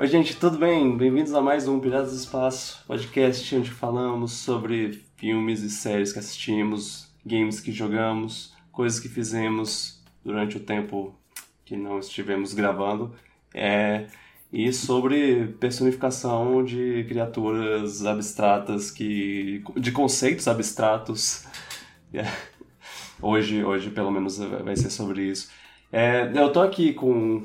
Oi, gente, tudo bem? Bem-vindos a mais um Piratas do Espaço, podcast onde falamos sobre filmes e séries que assistimos, games que jogamos, coisas que fizemos durante o tempo que não estivemos gravando, é, e sobre personificação de criaturas abstratas, que, de conceitos abstratos. É, hoje, hoje, pelo menos, vai ser sobre isso. É, eu tô aqui com.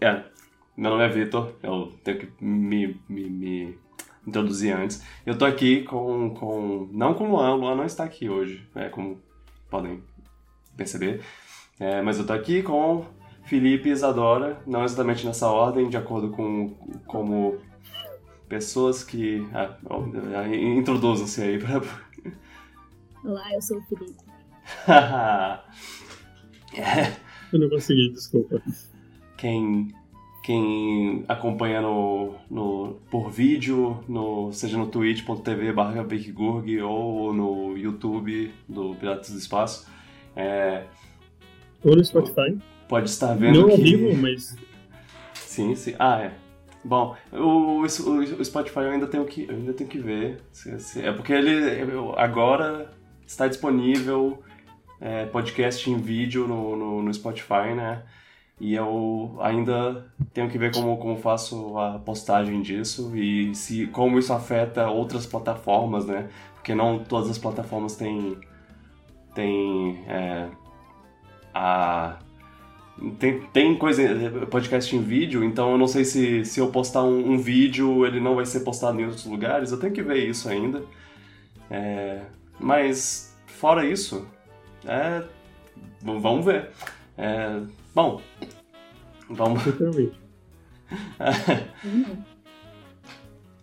É, meu nome é Vitor, eu tenho que me, me, me, introduzir antes. Eu tô aqui com, com. Não com o Luan, o Luan não está aqui hoje, é, como podem perceber. É, mas eu tô aqui com Felipe e Isadora, não exatamente nessa ordem, de acordo com como pessoas que. Ah, Introduzam-se aí pra. Olá, eu sou o Felipe. eu não consegui, desculpa. Quem quem acompanha no, no, por vídeo, no, seja no twitch.tv barra ou no YouTube do Piratas do Espaço. É, Ou no Spotify. Pode estar vendo Não que... ao vivo, mas... Sim, sim. Ah, é. Bom, o, o, o Spotify eu ainda tenho que, ainda tenho que ver. É porque ele agora está disponível é, podcast em vídeo no, no, no Spotify, né? E eu ainda tenho que ver como, como faço a postagem disso e se como isso afeta outras plataformas, né? Porque não todas as plataformas têm, têm é, a tem, tem coisa podcast em vídeo, então eu não sei se, se eu postar um, um, vídeo ele não vai ser postado em outros lugares. Eu tenho que ver isso ainda. É, mas fora isso, é, vamos ver. É, Bom, vamos.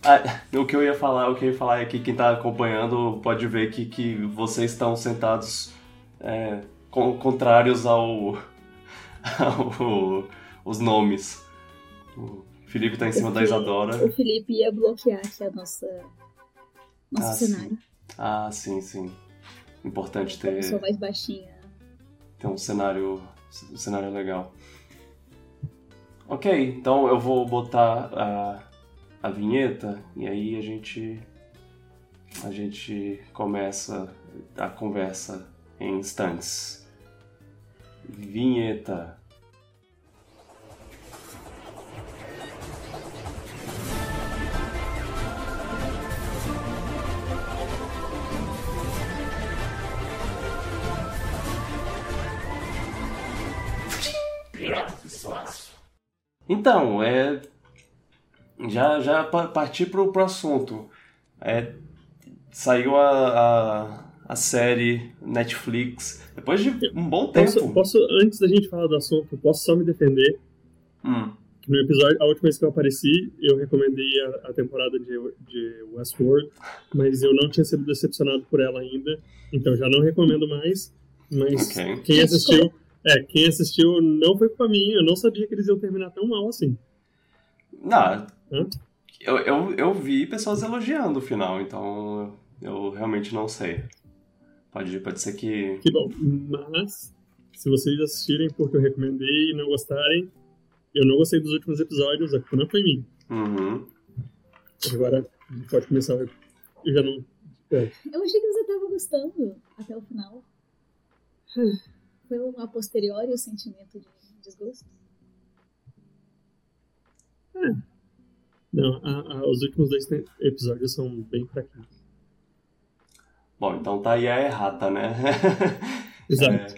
ah, o que eu ia falar, o que eu ia falar é que quem está acompanhando pode ver que, que vocês estão sentados é, contrários ao, ao, os nomes. O Felipe está em cima da Isadora. O Felipe ia bloquear aqui a nossa nosso ah, cenário. Sim. Ah, sim, sim. Importante ter. A pessoa mais baixinha. Ter um cenário o cenário é legal. Ok, então eu vou botar a, a vinheta e aí a gente a gente começa a conversa em instantes. Vinheta. Então, é. Já, já partir pro, pro assunto. É, saiu a, a, a, série Netflix depois de um bom tempo. Posso, posso, antes da gente falar do assunto, posso só me defender? Hum. No episódio, a última vez que eu apareci, eu recomendei a, a temporada de, de Westworld, mas eu não tinha sido decepcionado por ela ainda, então já não recomendo mais. Mas okay. quem assistiu é, quem assistiu não foi culpa minha, eu não sabia que eles iam terminar tão mal assim. Não, eu, eu, eu vi pessoas elogiando o final, então eu realmente não sei. Pode, pode ser que. Que bom, mas se vocês assistirem porque eu recomendei e não gostarem, eu não gostei dos últimos episódios, a culpa não foi minha. Uhum. Agora, pode começar. Eu já não. É. Eu achei que você tava gostando até o final. Foi um a posteriori o sentimento de desgosto? É. Não, a, a, os últimos dois episódios são bem fraquinhos. Bom, então tá aí a errata, né? Exato.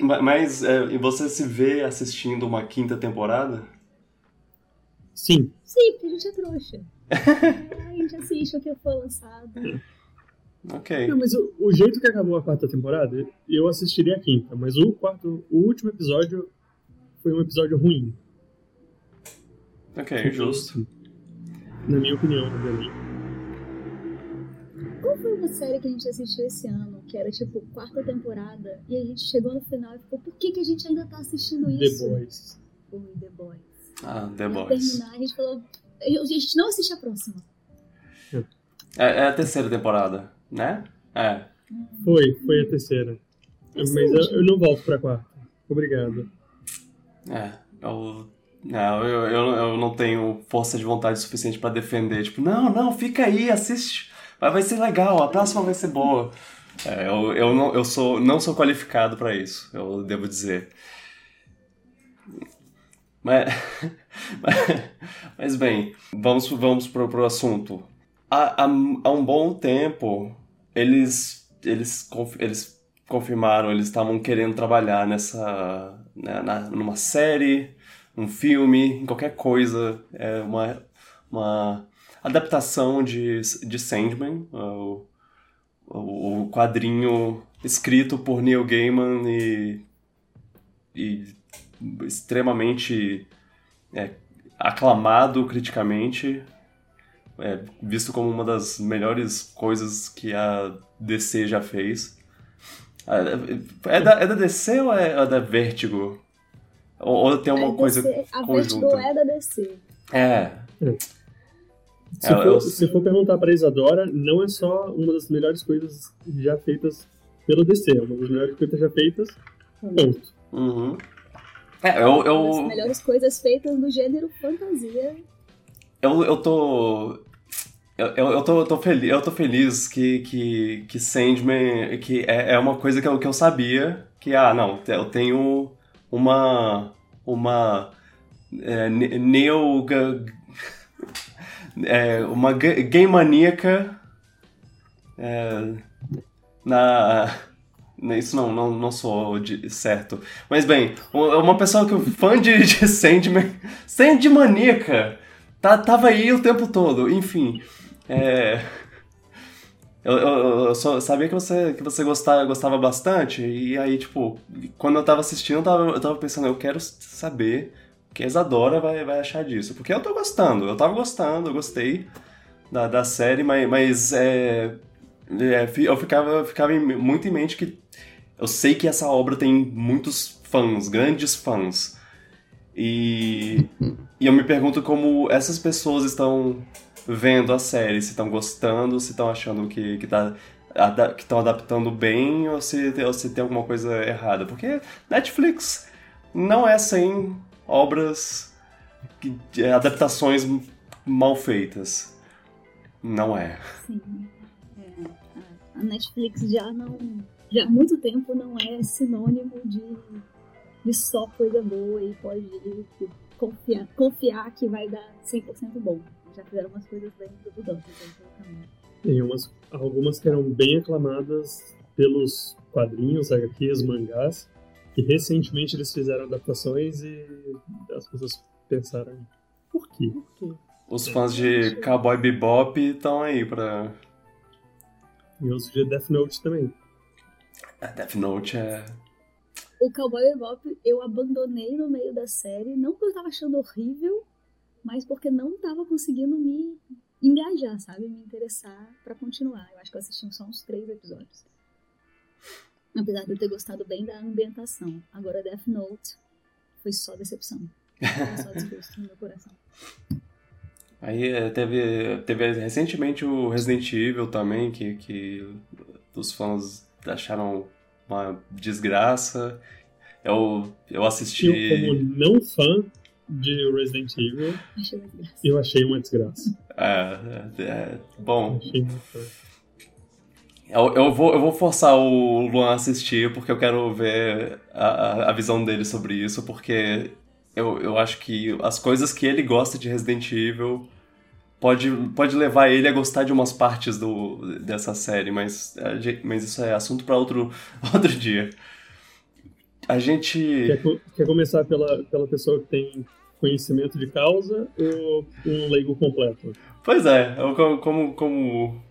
É, mas é, e você se vê assistindo uma quinta temporada? Sim. Sim, porque a gente é trouxa. a gente assiste o que foi lançado. Ok. Não, mas o, o, jeito que acabou a quarta temporada, eu assistiria a quinta, mas o quarto, o último episódio foi um episódio ruim. Ok, justo. Na minha opinião, obviamente. Qual foi uma série que a gente assistiu esse ano, que era tipo quarta temporada, e a gente chegou no final e ficou, por que, que a gente ainda tá assistindo isso? The Boys. Foi The Boys. Ah, The pra Boys. terminar, a gente falou, a gente não assiste a próxima. É, é a terceira temporada né? É. Foi, foi a terceira. Mas eu, eu não volto pra quarta. Obrigado. É, eu Não, eu, eu, eu não tenho força de vontade suficiente para defender. Tipo, não, não, fica aí, assiste. Vai, vai ser legal, a próxima vai ser boa. É, eu, eu, não, eu sou, não sou qualificado para isso, eu devo dizer. Mas, mas bem, vamos, vamos pro, pro assunto. Há, há, há um bom tempo, eles, eles, eles confirmaram, eles estavam querendo trabalhar nessa, né, na, numa série, um filme, em qualquer coisa, é uma, uma adaptação de, de Sandman, o, o quadrinho escrito por Neil Gaiman e, e extremamente é, aclamado criticamente, é, visto como uma das melhores coisas que a DC já fez. É, é da, é da DC ou é, é da Vertigo? Ou, ou tem uma é coisa DC, a conjunta? A Vertigo é da DC. É. Se, for, eu... se for perguntar pra Isadora, não é só uma das melhores coisas já feitas pelo DC, é uma das melhores coisas já feitas, ponto. Uhum. É, eu, eu... Uma das melhores coisas feitas do gênero fantasia. Eu, eu tô... Eu, eu, tô, eu, tô feliz, eu tô feliz que, que, que Sandman que é, é uma coisa que eu, que eu sabia que, ah, não, eu tenho uma... uma é, neo... É, uma game maníaca é, na isso não, não, não sou certo. Mas bem, uma pessoa que fã de, de Sandman, Sandmaníaca, tá, tava aí o tempo todo. Enfim, é... Eu, eu, eu só sabia que você, que você gostava, gostava bastante, e aí, tipo, quando eu tava assistindo, eu tava, eu tava pensando, eu quero saber o que a Isadora vai, vai achar disso. Porque eu tô gostando, eu tava gostando, eu gostei da, da série, mas, mas é, é, eu ficava, eu ficava muito em mente que eu sei que essa obra tem muitos fãs, grandes fãs. E, e eu me pergunto como essas pessoas estão vendo a série, se estão gostando, se estão achando que, que tá que estão adaptando bem ou se, ou se tem alguma coisa errada. Porque Netflix não é sem obras, adaptações mal feitas. Não é. Sim a Netflix já não. Já há muito tempo não é sinônimo de, de só coisa boa e pode confiar, confiar que vai dar 100% bom. Já fizeram umas coisas bem duvidosas. Tem umas, algumas que eram bem aclamadas pelos quadrinhos, HQs, mangás, que recentemente eles fizeram adaptações e as pessoas pensaram, por quê? Por quê? Os fãs de Cowboy Bebop estão aí pra e eu sugiro Death Note também. A Death Note é. O Cowboy Bebop eu abandonei no meio da série, não porque eu tava achando horrível, mas porque não tava conseguindo me engajar, sabe? Me interessar para continuar. Eu acho que eu assisti só uns três episódios. Apesar de eu ter gostado bem da ambientação. Agora Death Note foi só decepção. Foi só no meu coração. Aí é, teve, teve recentemente o Resident Evil também, que, que os fãs acharam uma desgraça. Eu, eu assisti. Eu, como não fã de Resident Evil, eu achei uma desgraça. É, é, é bom. Eu, eu, vou, eu vou forçar o Luan a assistir porque eu quero ver a, a visão dele sobre isso, porque eu, eu acho que as coisas que ele gosta de Resident Evil pode, pode levar ele a gostar de umas partes do, dessa série, mas, mas isso é assunto para outro, outro dia. A gente. Quer, quer começar pela, pela pessoa que tem conhecimento de causa ou um leigo completo? Pois é, eu, como, como,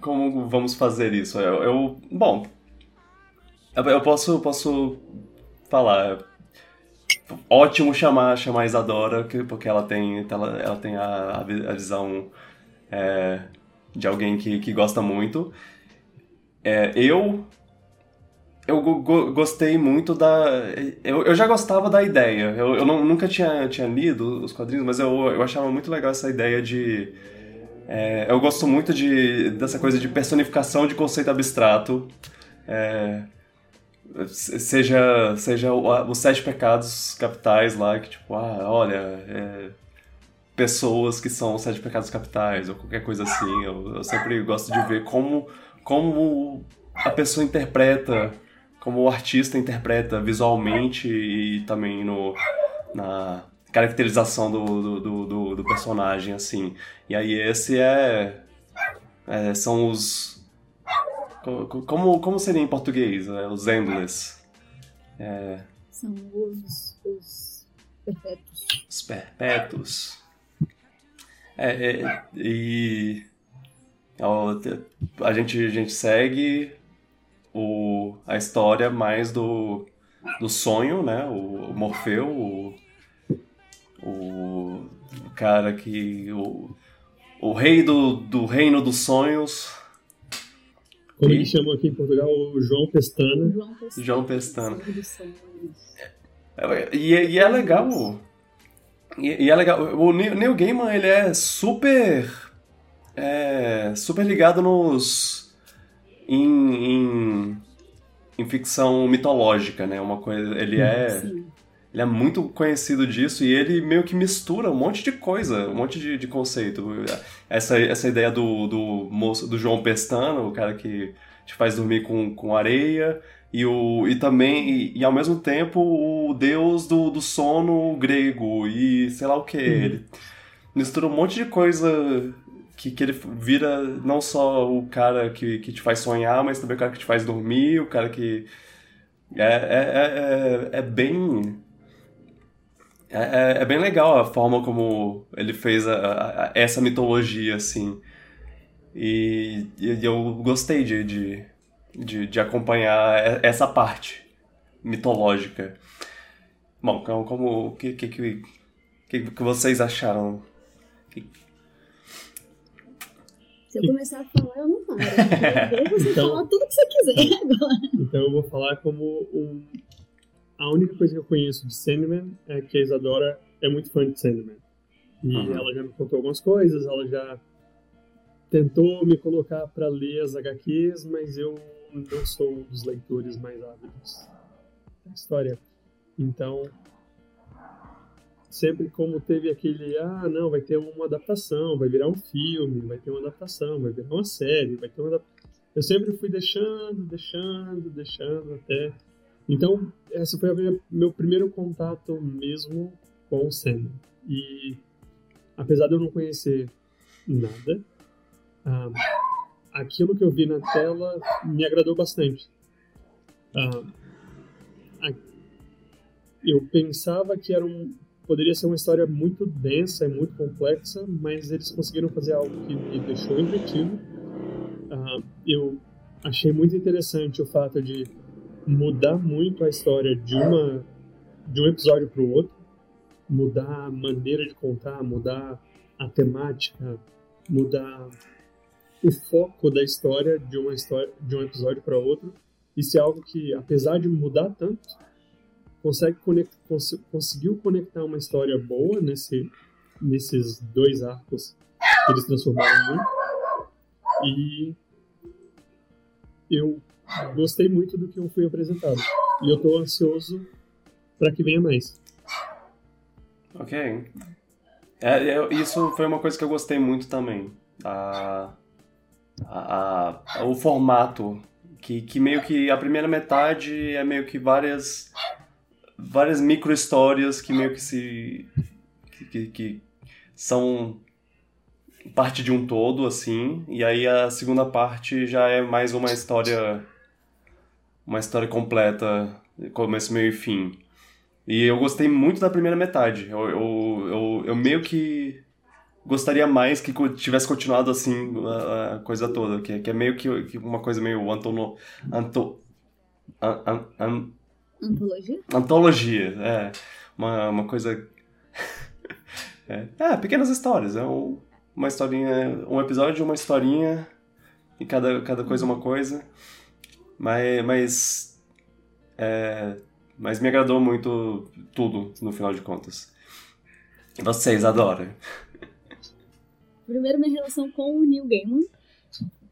como vamos fazer isso? Eu, eu bom, eu posso, posso falar ótimo chamar, chamar a Isadora, porque ela tem, ela, ela tem a, a visão é, de alguém que, que gosta muito. É, eu eu go gostei muito da. Eu, eu já gostava da ideia. Eu, eu não, nunca tinha, tinha lido os quadrinhos, mas eu, eu achava muito legal essa ideia de. É, eu gosto muito de, dessa coisa de personificação de conceito abstrato. É, seja, seja os sete pecados capitais lá, que tipo, ah, olha, é, pessoas que são os sete pecados capitais, ou qualquer coisa assim. Eu, eu sempre gosto de ver como, como a pessoa interpreta, como o artista interpreta visualmente e também no, na caracterização do, do, do, do personagem, assim. E aí esse é, é são os como, como seria em português? É, os endless. É... São os, os perpétuos. Os perpétuos. É, é, e a gente, a gente segue o, a história mais do, do sonho, né? O, o Morfeu, o, o cara que. O, o rei do, do reino dos sonhos como e... eles chamam aqui em Portugal, o João Pestana. João Pestana. É, e, e, é legal. E, e, é legal. O Neil Gaiman, ele é super. É, super ligado nos. Em, em, em, ficção mitológica, né? Uma coisa. Ele é. Sim. Ele é muito conhecido disso e ele meio que mistura um monte de coisa, um monte de, de conceito. Essa, essa ideia do, do, moço, do João Pestano, o cara que te faz dormir com, com areia, e, o, e também, e, e ao mesmo tempo, o deus do, do sono grego, e sei lá o que. Uhum. Ele mistura um monte de coisa que, que ele vira não só o cara que, que te faz sonhar, mas também o cara que te faz dormir, o cara que. É, é, é, é bem é, é, é, bem legal a forma como ele fez a, a, essa mitologia, assim. E, e eu gostei de, de, de, de, acompanhar essa parte mitológica. Bom, então, como o que, que, que, que, vocês acharam? Se eu começar a falar, eu não paro. Eu você então, falar tudo que você quiser agora. Então eu vou falar como um a única coisa que eu conheço de Sandman é que a Isadora é muito fã de Sandman. E uhum. ela já me contou algumas coisas, ela já tentou me colocar para ler as HQs, mas eu não sou um dos leitores mais ávidos da história. Então, sempre como teve aquele, ah, não, vai ter uma adaptação, vai virar um filme, vai ter uma adaptação, vai virar uma série, vai ter uma Eu sempre fui deixando, deixando, deixando até então, esse foi o meu primeiro contato mesmo com o Sandman. E apesar de eu não conhecer nada, ah, aquilo que eu vi na tela me agradou bastante. Ah, eu pensava que era um, poderia ser uma história muito densa e muito complexa, mas eles conseguiram fazer algo que me deixou entretido. Uh, eu achei muito interessante o fato de mudar muito a história de uma de um episódio para o outro, mudar a maneira de contar, mudar a temática, mudar o foco da história de uma história de um episódio para outro. Isso é algo que, apesar de mudar tanto, consegue conect, cons, conseguiu conectar uma história boa nesse nesses dois arcos que eles transformaram em e eu gostei muito do que eu fui apresentado. E eu tô ansioso para que venha mais. Ok. É, é, isso foi uma coisa que eu gostei muito também. A, a, a, o formato. Que, que meio que a primeira metade é meio que várias várias micro histórias que meio que se que, que são parte de um todo assim e aí a segunda parte já é mais uma história uma história completa, começo, meio e fim. E eu gostei muito da primeira metade. Eu, eu, eu, eu meio que gostaria mais que tivesse continuado assim a, a coisa toda, que, que, é meio que, que, uma coisa meio antono, anto, an, an, an, antologia. Antologia, é uma, uma coisa é, é, pequenas histórias, é um, uma historinha, um episódio de uma historinha e cada cada coisa uma coisa. Mas, mas, é, mas me agradou muito tudo, no final de contas. Vocês adoram? Primeiro, minha relação com o Neil Gaiman.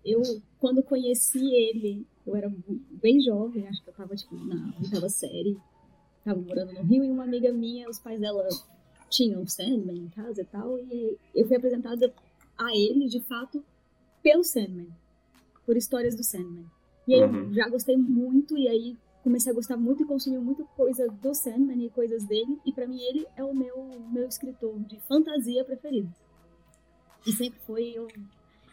Eu, quando conheci ele, Eu era bem jovem, acho que eu tava, tipo, na oitava série. Tava morando no Rio e uma amiga minha, os pais dela tinham Sandman em casa e tal. E eu fui apresentada a ele, de fato, pelo Sandman. Por histórias do Sandman. E aí uhum. eu já gostei muito, e aí comecei a gostar muito e consumir muita coisa do Sandman e coisas dele. E para mim ele é o meu, meu escritor de fantasia preferido. E sempre foi. Eu,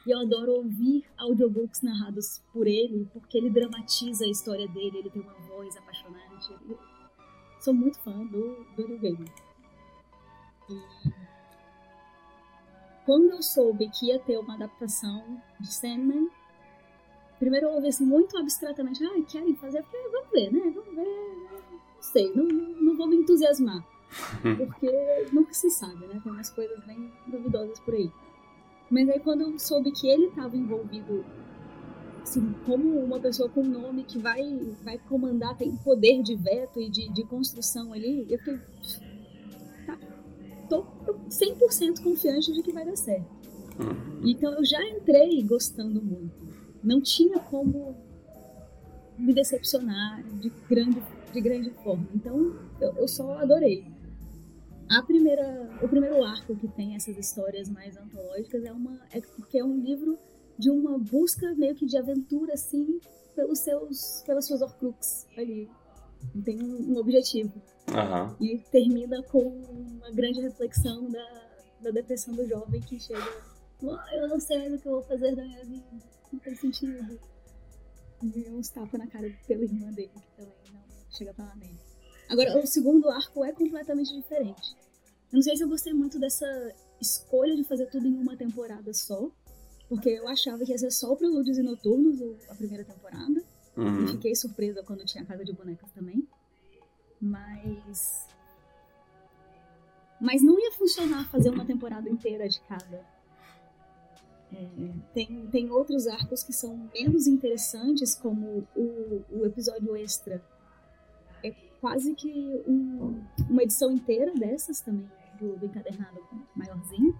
eu adoro ouvir audiobooks narrados por ele, porque ele dramatiza a história dele, ele tem uma voz apaixonante. Eu sou muito fã do, do Neil Gaiman. E quando eu soube que ia ter uma adaptação de Sandman, primeiro eu ouvi assim muito abstratamente, ah, querem fazer? Porque vamos ver, né? Vamos ver. Não sei, não, não vou me entusiasmar. Porque nunca se sabe, né? Tem umas coisas bem duvidosas por aí. Mas aí quando eu soube que ele estava envolvido, assim, como uma pessoa com nome que vai, vai comandar, tem poder de veto e de, de construção ali, eu fiquei. Tô 100% confiante de que vai dar certo. Uhum. Então eu já entrei gostando muito. Não tinha como me decepcionar de grande, de grande forma. Então eu, eu só adorei. A primeira, o primeiro arco que tem essas histórias mais antológicas é uma é porque é um livro de uma busca meio que de aventura assim pelos seus pelas suas Horcrux ali. Tem um, um objetivo. Uhum. E termina com uma grande reflexão da, da depressão do jovem que chega. Oh, eu não sei o que eu vou fazer da minha vida. Não tem sentido. E uns tapas na cara pela irmã dele, que também não chega pra lá nele. Agora, o segundo arco é completamente diferente. Eu não sei se eu gostei muito dessa escolha de fazer tudo em uma temporada só, porque eu achava que ia ser só Prelúdios e Noturnos a primeira temporada. Uhum. Fiquei surpresa quando tinha Casa de Bonecas também. Mas. Mas não ia funcionar fazer uma temporada inteira de cada. É, tem, tem outros arcos que são menos interessantes, como o, o episódio extra quase que um, uma edição inteira dessas também, do, do encadernado maiorzinho.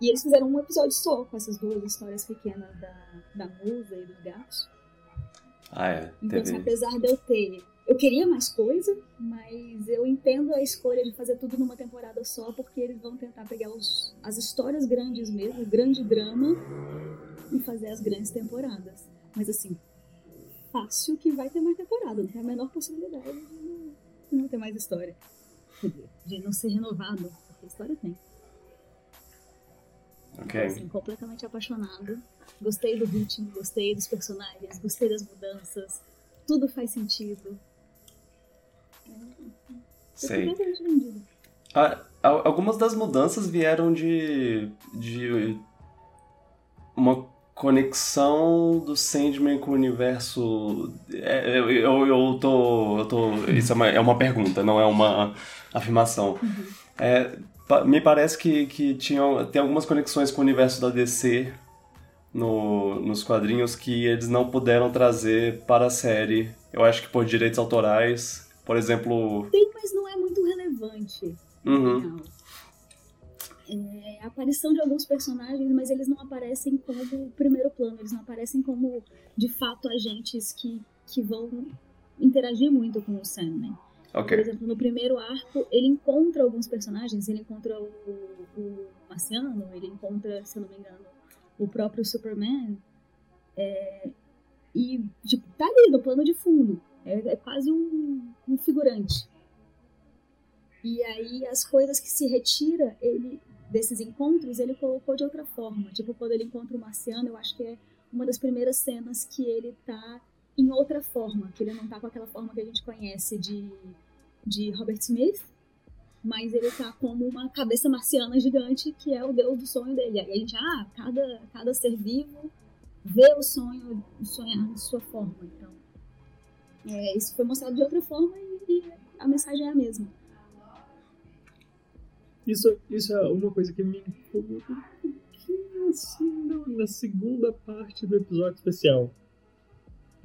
E eles fizeram um episódio só com essas duas histórias pequenas da, da musa e dos gatos. Ah, é. Então, assim, apesar de eu ter. Eu queria mais coisa, mas eu entendo a escolha de fazer tudo numa temporada só, porque eles vão tentar pegar os, as histórias grandes mesmo, o grande drama, e fazer as grandes temporadas. Mas assim, fácil que vai ter mais temporada, não tem a menor possibilidade de não, ter mais história. De não ser renovado, porque a história tem. Ok. Então, assim, completamente apaixonado. Gostei do ritmo, gostei dos personagens, gostei das mudanças. Tudo faz sentido. É, Sei. Ah, algumas das mudanças vieram de, de uma conexão do Sandman com o universo. É, eu, eu, eu, tô, eu tô. Isso é uma, é uma pergunta, não é uma afirmação. Uhum. É, me parece que, que tinha, tem algumas conexões com o universo da DC no, nos quadrinhos que eles não puderam trazer para a série. Eu acho que por direitos autorais. Por exemplo. Tem, mas não é muito relevante. Uhum é, a aparição de alguns personagens, mas eles não aparecem como primeiro plano, eles não aparecem como, de fato, agentes que, que vão interagir muito com o Sandman. Okay. Por exemplo, no primeiro arco, ele encontra alguns personagens, ele encontra o, o Marciano, ele encontra, se eu não me engano, o próprio Superman, é, e tipo, tá ali no plano de fundo, é, é quase um, um figurante. E aí as coisas que se retira, ele desses encontros, ele colocou de outra forma. Tipo, quando ele encontra o Marciano, eu acho que é uma das primeiras cenas que ele tá em outra forma, que ele não tá com aquela forma que a gente conhece de, de Robert Smith, mas ele tá como uma cabeça marciana gigante, que é o deus do sonho dele. Aí a gente, ah, cada, cada ser vivo vê o sonho, sonhar de sua forma. Então, é, isso foi mostrado de outra forma e, e a mensagem é a mesma. Isso, isso é uma coisa que me incomoda um pouquinho assim na segunda parte do episódio especial.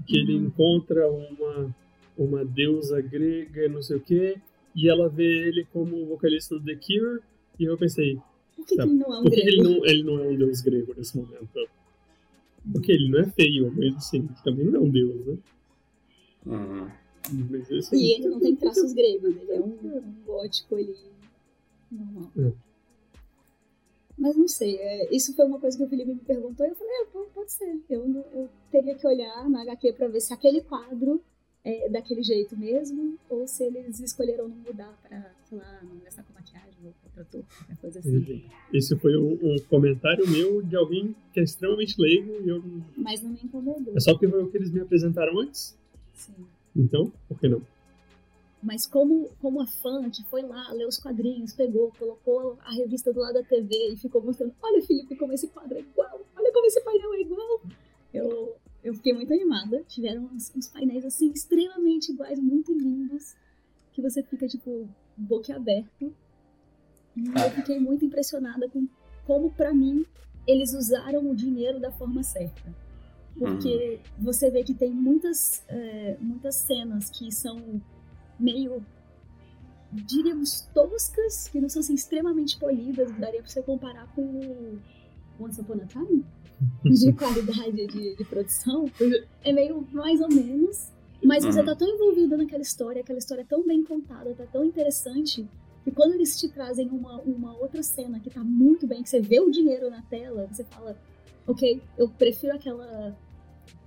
Que uhum. ele encontra uma, uma deusa grega, não sei o quê, e ela vê ele como vocalista do The Cure, e eu pensei. Por que, tá, que ele não é um por grego? Ele não, ele não é um deus grego nesse momento? Porque ele não é feio, mas assim, também não é um deus, né? Uhum. Mas, assim, e ele não tem traços gregos, ele é um, um gótico ali normal. É. Mas não sei, é, isso foi uma coisa que o Felipe me perguntou e eu falei, é, pode, ser. Eu, eu teria que olhar na HQ para ver se aquele quadro é daquele jeito mesmo, ou se eles escolheram não mudar pra, sei lá, não gastar com maquiagem ou trator, qualquer coisa assim. Esse foi um, um, comentário meu de alguém que é extremamente leigo e eu... Mas não me incomodou. É só porque foi o que eles me apresentaram antes? Sim. Então, por que não? Mas como, como a fã que foi lá, leu os quadrinhos, pegou, colocou a revista do lado da TV e ficou mostrando, olha Felipe, como esse quadro é igual, olha como esse painel é igual. Eu, eu fiquei muito animada. Tiveram uns, uns painéis assim extremamente iguais, muito lindos, que você fica tipo boquiaberto. E eu fiquei muito impressionada com como para mim eles usaram o dinheiro da forma certa. Porque uhum. você vê que tem muitas, é, muitas cenas que são meio, diríamos, toscas, que não são assim, extremamente polidas, daria pra você comparar com o Once Upon a Time, de qualidade de, de produção. É meio mais ou menos, mas você uhum. tá tão envolvido naquela história, aquela história é tão bem contada, tá tão interessante, que quando eles te trazem uma, uma outra cena que tá muito bem, que você vê o dinheiro na tela, você fala, ok, eu prefiro aquela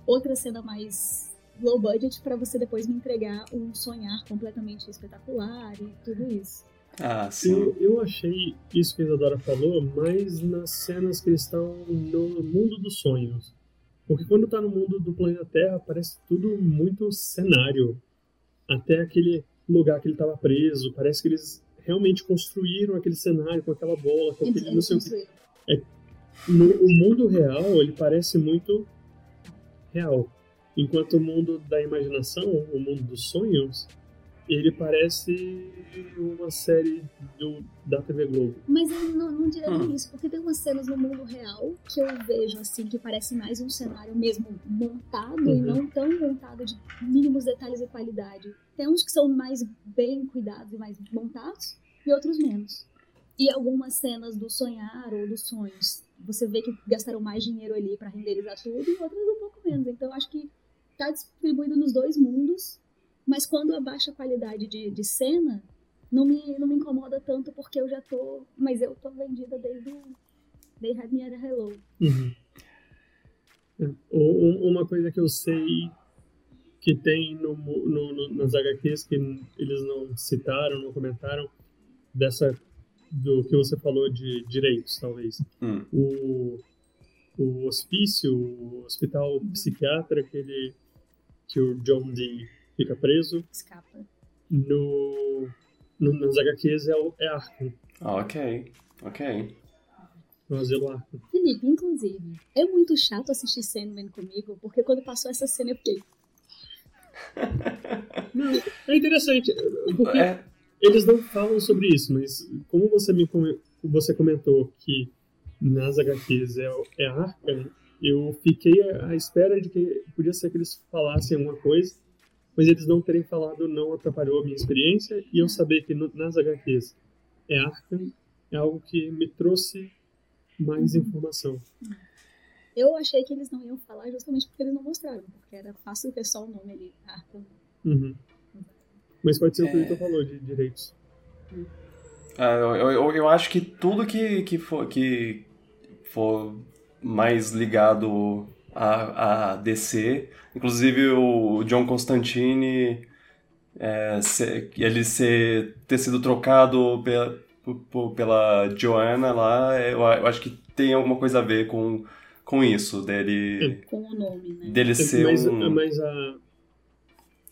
outra cena mais low budget para você depois me entregar um sonhar completamente espetacular e tudo isso. Ah, sim. Eu, eu achei isso que a Isadora falou mais nas cenas que eles estão no mundo dos sonhos. Porque quando tá no mundo do planeta Terra, parece tudo muito cenário. Até aquele lugar que ele estava preso, parece que eles realmente construíram aquele cenário com aquela bola, com aquele não sei o que. É, no, o mundo real, ele parece muito real. Enquanto o mundo da imaginação, o mundo dos sonhos, ele parece uma série do, da TV Globo. Mas eu não, não diria hum. isso, porque tem umas cenas no mundo real que eu vejo assim, que parece mais um cenário mesmo montado uhum. e não tão montado de mínimos detalhes e qualidade. Tem uns que são mais bem cuidados e mais montados, e outros menos. E algumas cenas do sonhar ou dos sonhos, você vê que gastaram mais dinheiro ali para renderizar tudo, e outras um pouco menos. Então acho que tá distribuído nos dois mundos, mas quando abaixa a qualidade de, de cena, não me, não me incomoda tanto porque eu já tô. Mas eu tô vendida desde o. They Had Me at Hello. Uhum. Uma coisa que eu sei que tem no, no, no, nas HQs que eles não citaram, não comentaram, dessa do que você falou de direitos, talvez. Hum. O, o hospício, o hospital psiquiatra que ele que o John Dee fica preso. Escapa. No, no, nas HQs é, é Arkham. Ah, ok. Ok. No asilo Arkham. Felipe, inclusive, é muito chato assistir Sandman comigo, porque quando passou essa cena eu fiquei... não, é interessante, porque é. eles não falam sobre isso, mas como você me você comentou que nas HQs é, é Arkham, eu fiquei à espera de que podia ser que eles falassem alguma coisa, mas eles não terem falado não atrapalhou a minha experiência e eu saber que no, nas HQs é Arkham é algo que me trouxe mais uhum. informação. Eu achei que eles não iam falar justamente porque eles não mostraram, porque era fácil ver só o nome ali, Arkham. Uhum. Mas pode ser o que o Vitor falou de direitos. Ah, eu, eu, eu, acho que tudo que, que, for, que for mais ligado a, a DC. Inclusive o John Constantine, é, ser, ele ser, ter sido trocado pela, pela Joanna lá, eu, eu, acho que tem alguma coisa a ver com, com isso, dele... Com o nome, né? Dele ser mas, um... Mas, a,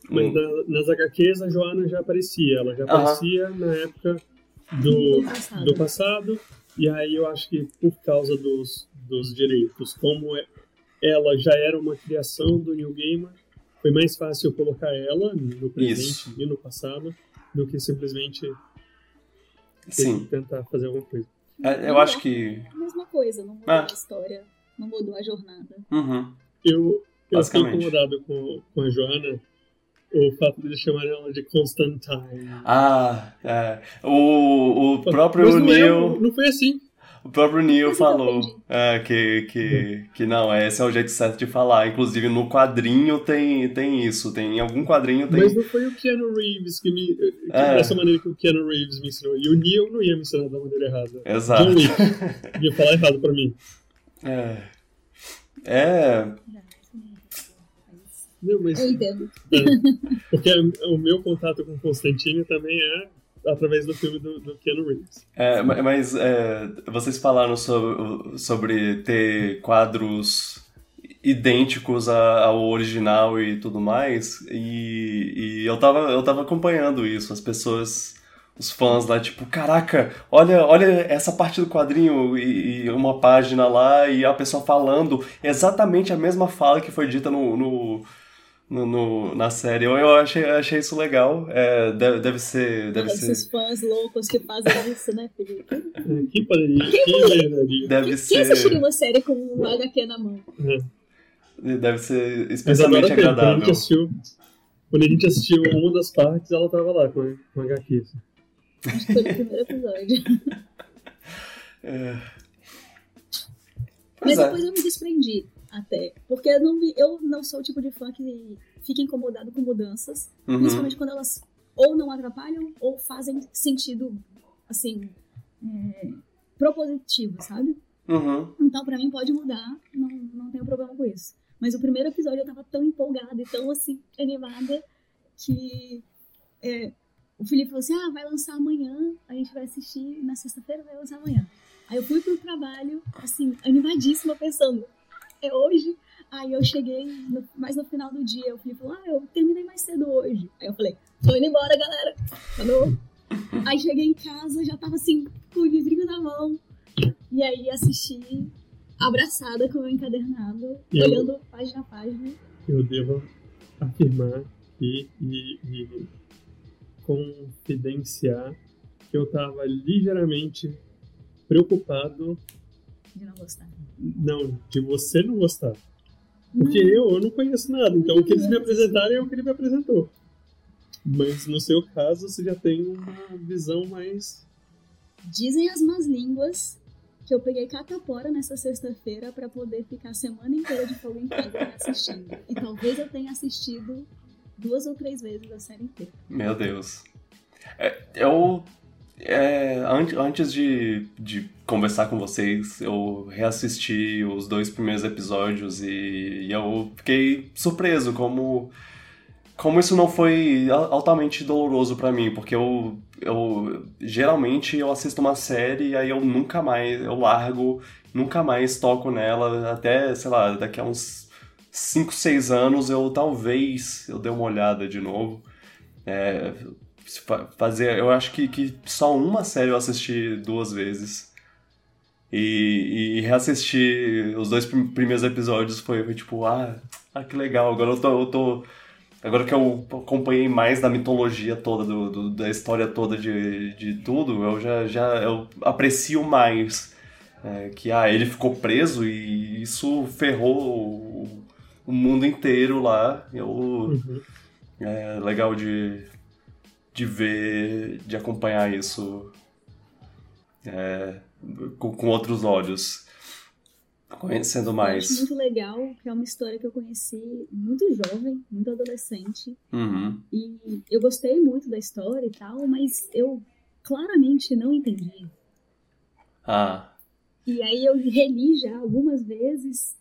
mas um... nas HQs a Joanna já aparecia, ela já aparecia uh -huh. na época do, do passado. do passado, e aí eu acho que por causa dos, dos direitos. Como é, ela já era uma criação do New Gamer, foi mais fácil colocar ela no presente Isso. e no passado do que simplesmente Sim. tentar fazer alguma coisa. É, eu acho que. A mesma coisa, não mudou ah. a história, não mudou a jornada. Uhum. Eu, eu fiquei incomodado com, com a Joana o fato de chamarem ela de Constantine. Ah, é. O, o próprio Mas não, Neil. É, não foi assim. O próprio Neil falou é, que, que, que não, esse é o jeito certo de falar. Inclusive no quadrinho tem, tem isso, tem em algum quadrinho tem. Mas não foi o Keanu Reeves que me. Que é. Dessa maneira que o Keanu Reeves me ensinou. E o Neil não ia me ensinar da maneira errada. Exato. ia falar errado pra mim. É. É. Não, mas, Eu entendo. É, porque o meu contato com Constantine também é através do filme do, do Keanu Reeves. É, mas é, vocês falaram sobre, sobre ter quadros idênticos ao original e tudo mais, e, e eu, tava, eu tava acompanhando isso, as pessoas os fãs lá, tipo, caraca, olha, olha essa parte do quadrinho e, e, uma página lá e a pessoa falando exatamente a mesma fala que foi dita no, no, no, no na série. Eu, eu achei, achei isso legal. É, deve, deve ser. Deve Esses ser... fãs loucos que fazem isso, né, Felipe? Que poderia, que Deve quem, ser. Quem assistiria uma série com um HQ na mão? É. Deve ser especialmente agradável. Quando a, gente assistiu, quando a gente assistiu uma das partes, ela tava lá com, com HQ. Assim. Acho que foi no primeiro episódio. É. Mas é. depois eu me desprendi até. Porque eu não, eu não sou o tipo de fã que fica incomodado com mudanças. Uhum. Principalmente quando elas ou não atrapalham ou fazem sentido, assim, é, propositivo, sabe? Uhum. Então, pra mim, pode mudar, não, não tenho problema com isso. Mas o primeiro episódio eu tava tão empolgada e tão, assim, animada que é, o Felipe falou assim, ah, vai lançar amanhã, a gente vai assistir na sexta-feira, vai lançar amanhã. Aí eu fui pro trabalho, assim, animadíssima, pensando, é hoje? Aí eu cheguei, no, mais no final do dia, o Felipe falou, ah, eu terminei mais cedo hoje. Aí eu falei, tô indo embora, galera. Falou. Aí cheguei em casa, já tava assim, com o livrinho na mão. E aí assisti abraçada com o encadernado, eu- olhando página a página. Eu devo afirmar e, e, e confidenciar que eu tava ligeiramente preocupado, De não gostar. Não, de você não gostar. Porque eu, eu não conheço nada, então o que eles me apresentaram é o que ele me apresentou. Mas no seu caso, você já tem uma visão mais. Dizem as más línguas que eu peguei catapora nessa sexta-feira pra poder ficar a semana inteira de fogo em casa assistindo. E talvez eu tenha assistido duas ou três vezes a série inteira. Meu Deus. É, eu. É, an- antes de, de conversar com vocês, eu reassisti os dois primeiros episódios e, e eu fiquei surpreso como. Como isso não foi al- altamente doloroso pra mim, porque eu, eu geralmente eu assisto uma série e aí eu nunca mais, eu largo, nunca mais toco nela, até, sei lá, daqui a uns 5, 6 anos eu talvez eu dê uma olhada de novo. É, fazer, eu acho que, que só uma série eu assisti duas vezes. E, e reassistir os dois prim- primeiros episódios foi, foi tipo, ah, ah, que legal, agora eu tô, eu tô- Agora que eu acompanhei mais da mitologia toda, do, do- da história toda de, de tudo, eu já, já eu aprecio mais. é, que ah, ele ficou preso e isso ferrou o, o mundo inteiro lá. Eu, Uhum. é legal de, de ver, de acompanhar isso é, com, com outros olhos. Conhecendo Eu acho mais. muito legal, que é uma história que eu conheci muito jovem, muito adolescente. Uhum. E eu gostei muito da história e tal, mas eu claramente não entendi. Ah, E aí eu reli já algumas vezes.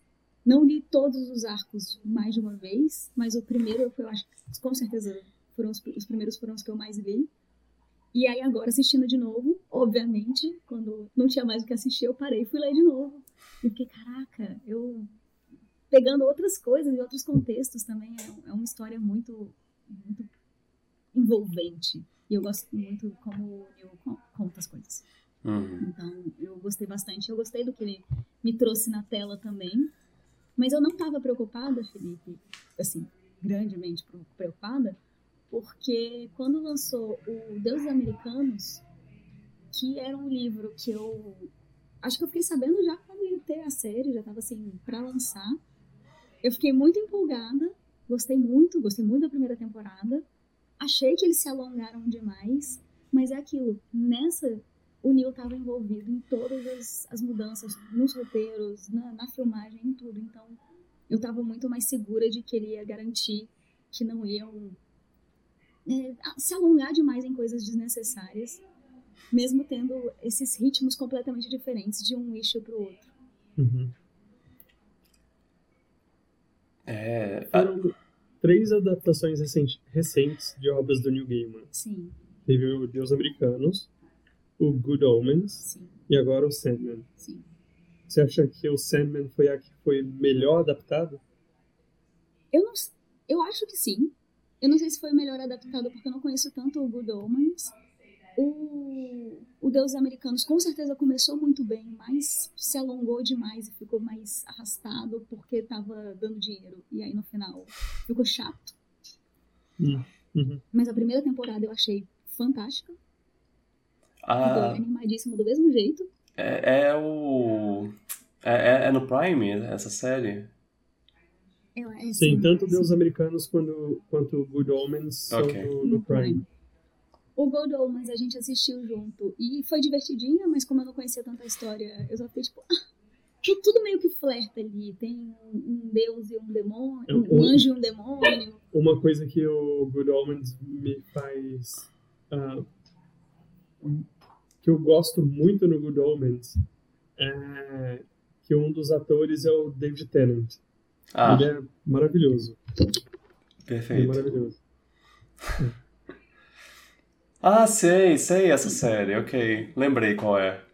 Não li todos os arcos mais de uma vez, mas o primeiro eu acho que com certeza foram os, os primeiros foram os que eu mais li. E aí agora assistindo de novo, obviamente, quando não tinha mais o que assistir, eu parei e fui ler de novo. E fiquei, caraca, eu pegando outras coisas e outros contextos também, é, é uma história muito, muito envolvente. E eu gosto muito como con- conta as coisas. uhum. Então, eu gostei bastante. Eu gostei do que ele me trouxe na tela também. Mas eu não estava preocupada, Felipe, assim, grandemente pre- preocupada, porque quando lançou o Deuses Americanos, que era um livro que eu. Acho que eu fiquei sabendo já quando ia ter a série, já estava assim, para lançar. Eu fiquei muito empolgada, gostei muito, gostei muito da primeira temporada. Achei que eles se alongaram demais, mas é aquilo, nessa o Neil estava envolvido em todas as, as mudanças, nos roteiros, na, na, filmagem, em tudo. Então, eu estava muito mais segura de que ele ia garantir que não iam é, se alongar demais em coisas desnecessárias, mesmo tendo esses ritmos completamente diferentes de um issue para o outro. Uhum. É, Foram três adaptações recentes de obras do Neil Gaiman. Sim. Teve o Deus Americanos, o Good Omens Sim. e agora o Sandman. Sim. Você acha que o Sandman foi a que foi melhor adaptado? Eu não, eu acho que sim. Eu não sei se foi melhor adaptado porque eu não conheço tanto o Good Omens. O, o Deus Americanos com certeza começou muito bem, mas se alongou demais e ficou mais arrastado porque estava dando dinheiro. E aí no final ficou chato. Uhum. Mas a primeira temporada eu achei fantástica. Ah, animadíssimo do mesmo jeito. É, é o. É, é, é, no Prime essa série? É, é sim, tanto Deus Americanos quanto, quanto Good Omens são okay. no, no Prime. O Good Omens a gente assistiu junto e foi divertidinha, mas como eu não conhecia tanta história, eu só fiquei tipo. Ah, tudo meio que flerta ali. Tem um deus e um demônio, um, um anjo e um demônio. Uma coisa que o Good Omens me faz. Uh, que eu gosto muito no Good Omens é que um dos atores é o David Tennant. Ah. Ele é maravilhoso. Perfeito. Ele é maravilhoso. ah, sei, sei essa série, ok. Lembrei qual é.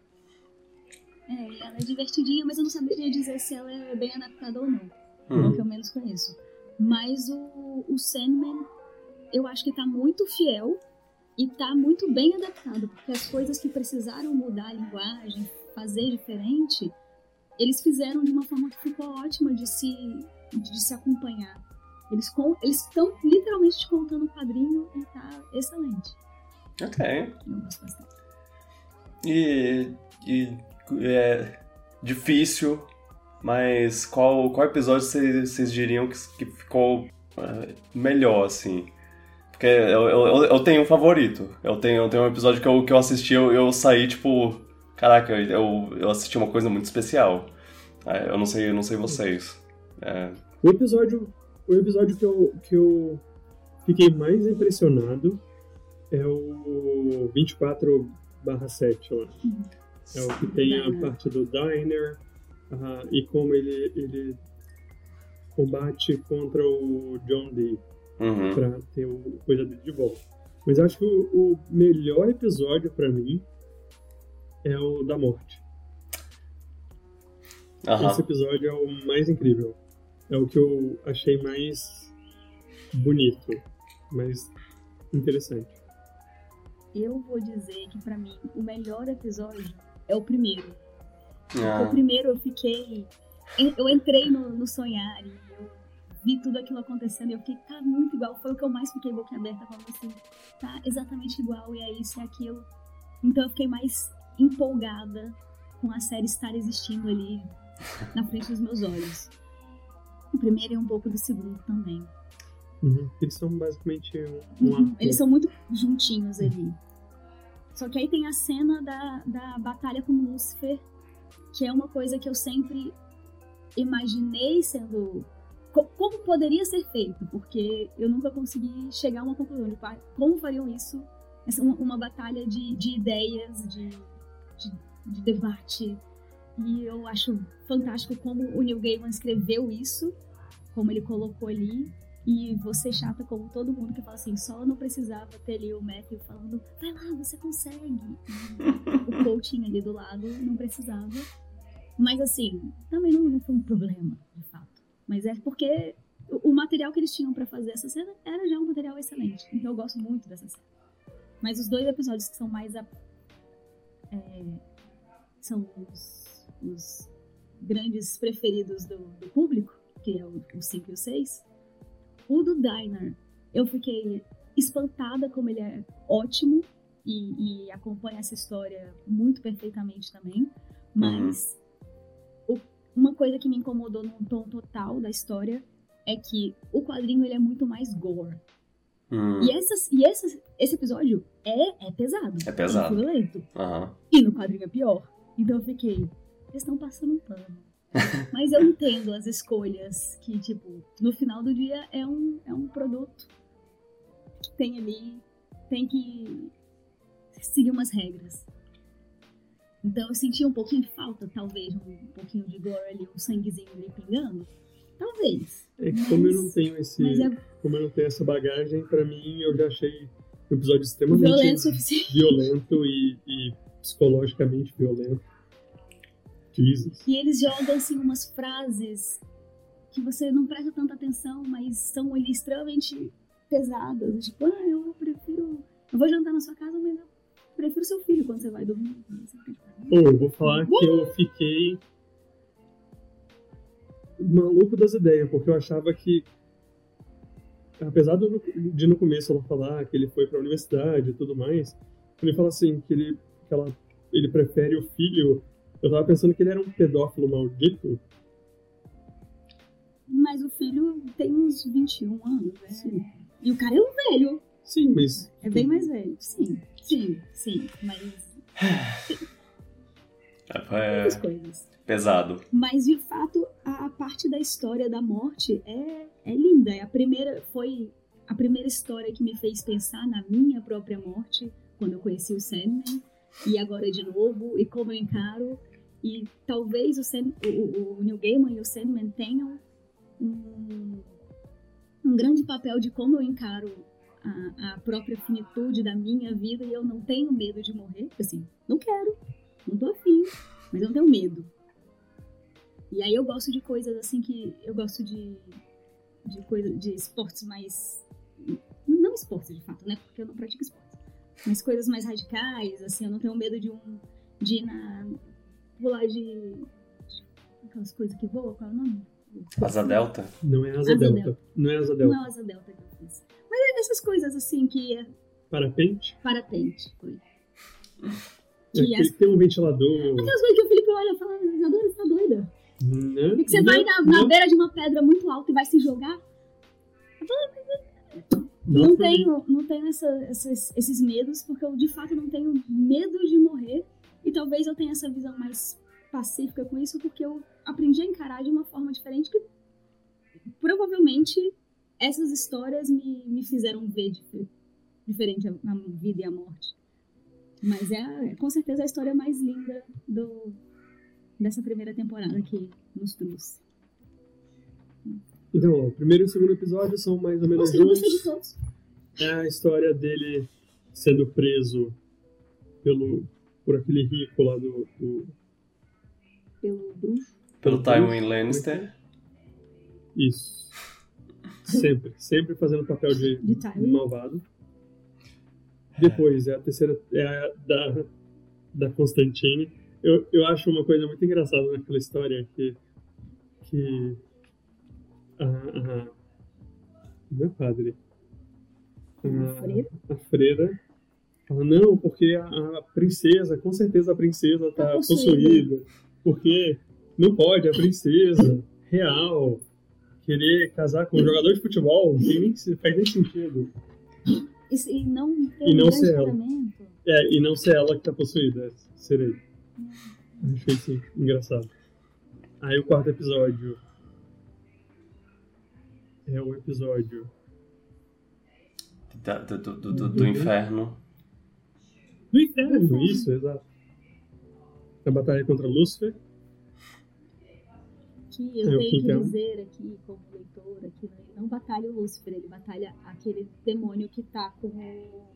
É, ela é divertidinha, mas eu não saberia dizer se ela é bem adaptada ou não. Hum. É o que eu menos conheço. Mas o, o Sandman, eu acho que tá muito fiel e tá muito bem adaptado, porque as coisas que precisaram mudar a linguagem, fazer diferente, eles fizeram de uma forma que ficou ótima de se, de se acompanhar. Eles estão literalmente te contando o quadrinho e tá excelente. Ok. Eu gosto bastante. E, e é difícil, mas qual, qual episódio vocês diriam que, que ficou uh, melhor, assim? Porque eu, eu, eu tenho um favorito. Eu tenho, eu tenho um episódio que eu, que eu assisti, eu, eu saí, tipo. Caraca, eu, eu assisti uma coisa muito especial. É, eu não sei, eu não sei vocês. É... O episódio. O episódio que eu, que eu fiquei mais impressionado é o 24 7 lá. É o que tem a parte do diner uh, e como ele, ele combate contra o John Dee uhum. pra ter o coisa dele de volta. Mas acho que o, o melhor episódio para mim é o da morte. Uhum. Esse episódio é o mais incrível. É o que eu achei mais bonito, mais interessante. Eu vou dizer que para mim o melhor episódio é o primeiro. Ah. O primeiro eu fiquei. Eu entrei no, no sonhar e vi tudo aquilo acontecendo e eu fiquei, tá muito igual. Foi o que eu mais fiquei boquiaberta falando assim, tá exatamente igual, e é isso, é aquilo. Então eu fiquei mais empolgada com a série estar existindo ali na frente dos meus olhos. O primeiro e um pouco do segundo também. Uhum. Eles são basicamente um, uhum. Eles são muito juntinhos ali. Só que aí tem a cena da, da batalha com Lúcifer, que é uma coisa que eu sempre imaginei sendo como poderia ser feito, porque eu nunca consegui chegar a uma conclusão de como fariam isso, uma, batalha de, de ideias, de, de, de, debate. E eu acho fantástico como o Neil Gaiman escreveu isso, como ele colocou ali. E você chata como todo mundo que fala assim, só não precisava ter ali o Matthew falando, vai lá, você consegue. O coaching ali do lado não precisava. Mas assim, também não, não foi um problema, de fato. Mas é porque o material que eles tinham para fazer essa cena era já um material excelente. Então eu gosto muito dessa cena. Mas os dois episódios que são mais. A, é, são os, os, grandes preferidos do, do, público, que é o 5 e o 6. O do Diner, eu fiquei espantada como ele é ótimo e, e acompanha essa história muito perfeitamente também. Mas uma coisa que me incomodou no tom total da história é que o quadrinho ele é muito mais gore. Hum. E, essas, e essas, esse episódio é, é pesado. É pesado. É violento. Uhum. E no quadrinho é pior. Então eu fiquei, eles estão passando um pano. Mas eu entendo as escolhas que, tipo, no final do dia é um, é um produto que tem ali, tem que seguir umas regras. Então eu senti um pouquinho de falta, talvez, um pouquinho de gore ali, um sanguezinho ali pingando. Talvez. É que mas, como eu não tenho esse. É... Como eu não tenho essa bagagem, pra mim eu já achei o episódio extremamente violento, violento e, e psicologicamente violento. Jesus. E eles jogam assim umas frases que você não presta tanta atenção, mas são ali extremamente pesadas. Tipo, ah, eu prefiro. Eu vou jantar na sua casa, mas eu prefiro seu filho quando você vai dormir. Pô, eu vou falar que eu fiquei maluco das ideias, porque eu achava que, apesar de no começo ela falar que ele foi para a universidade e tudo mais, ele fala assim que ele, que ela, ele prefere o filho. Eu tava pensando que ele era um pedófilo maldito. Mas o filho tem uns 21 anos, né? Sim. E o cara é um velho. Sim, mas. É bem mais velho, sim. Sim, sim. Mas. É, é coisas. Pesado. Mas de fato, a, parte da história da morte é, é linda. É a primeira foi a primeira história que me fez pensar na minha própria morte quando eu conheci o Sandman e agora de novo e como eu encaro e talvez o, Sand, o, o Neil Gaiman e o Sandman tenham um, um grande papel de como eu encaro a, a, própria finitude da minha vida e eu não tenho medo de morrer. Assim, não quero, não tô afim, mas eu não tenho medo. E aí eu gosto de coisas assim que. Eu gosto de. de coisa, de esportes mais. Não esportes de fato, né? Porque eu não pratico esportes. Mas coisas mais radicais, assim, eu não tenho medo de um. de ir na. pular de. aquelas coisas que voam, qual é o nome? Asa Delta? Não é Asa, asa delta. delta. Não é Asa Delta. Não é Asa Delta que eu fiz. Mas é essas coisas assim que. É Parapente? Parapente, foi. Que é, as... Tem um ventilador. Aquelas coisas que o Felipe olha e fala, Isadora, você tá doida? Não, que você não, vai na, na beira de uma pedra muito alta e vai se jogar? Não, não tenho, não tenho essa, esses, esses medos, porque eu de fato não tenho medo de morrer. E talvez eu tenha essa visão mais pacífica com isso, porque eu aprendi a encarar de uma forma diferente que provavelmente essas histórias me, me fizeram ver diferente a, a vida e a morte. Mas é com certeza a história mais linda do, dessa primeira temporada que nos trouxe. Então, o primeiro e o segundo episódio são mais ou menos juntos. todos. É a história dele sendo preso pelo por aquele rico lá do, do... pelo bruxo. Pelo Tywin Lannister. Isso. Sempre, sempre fazendo papel de, de malvado. Depois, é a terceira, é a da, da Constantine. Eu, eu acho uma coisa muito engraçada naquela história que, que a, a, não é padre, a, a freira fala, não, porque a, a, princesa, com certeza a princesa está tá possuída, porque não pode a princesa real querer casar com um jogador de futebol, não tem nem, faz nem sentido. E, não ter e não um ser ela. É, e não ser ela que está possuída, é serei. Achei isso engraçado. Aí o quarto episódio é o episódio do, do, do, do, do inferno. Do inferno, isso, exato. A batalha contra Lúcifer. Que eu é tenho que dizer aqui, como leitora, que não batalha o Lúcifer, ele batalha aquele demônio que tá com o,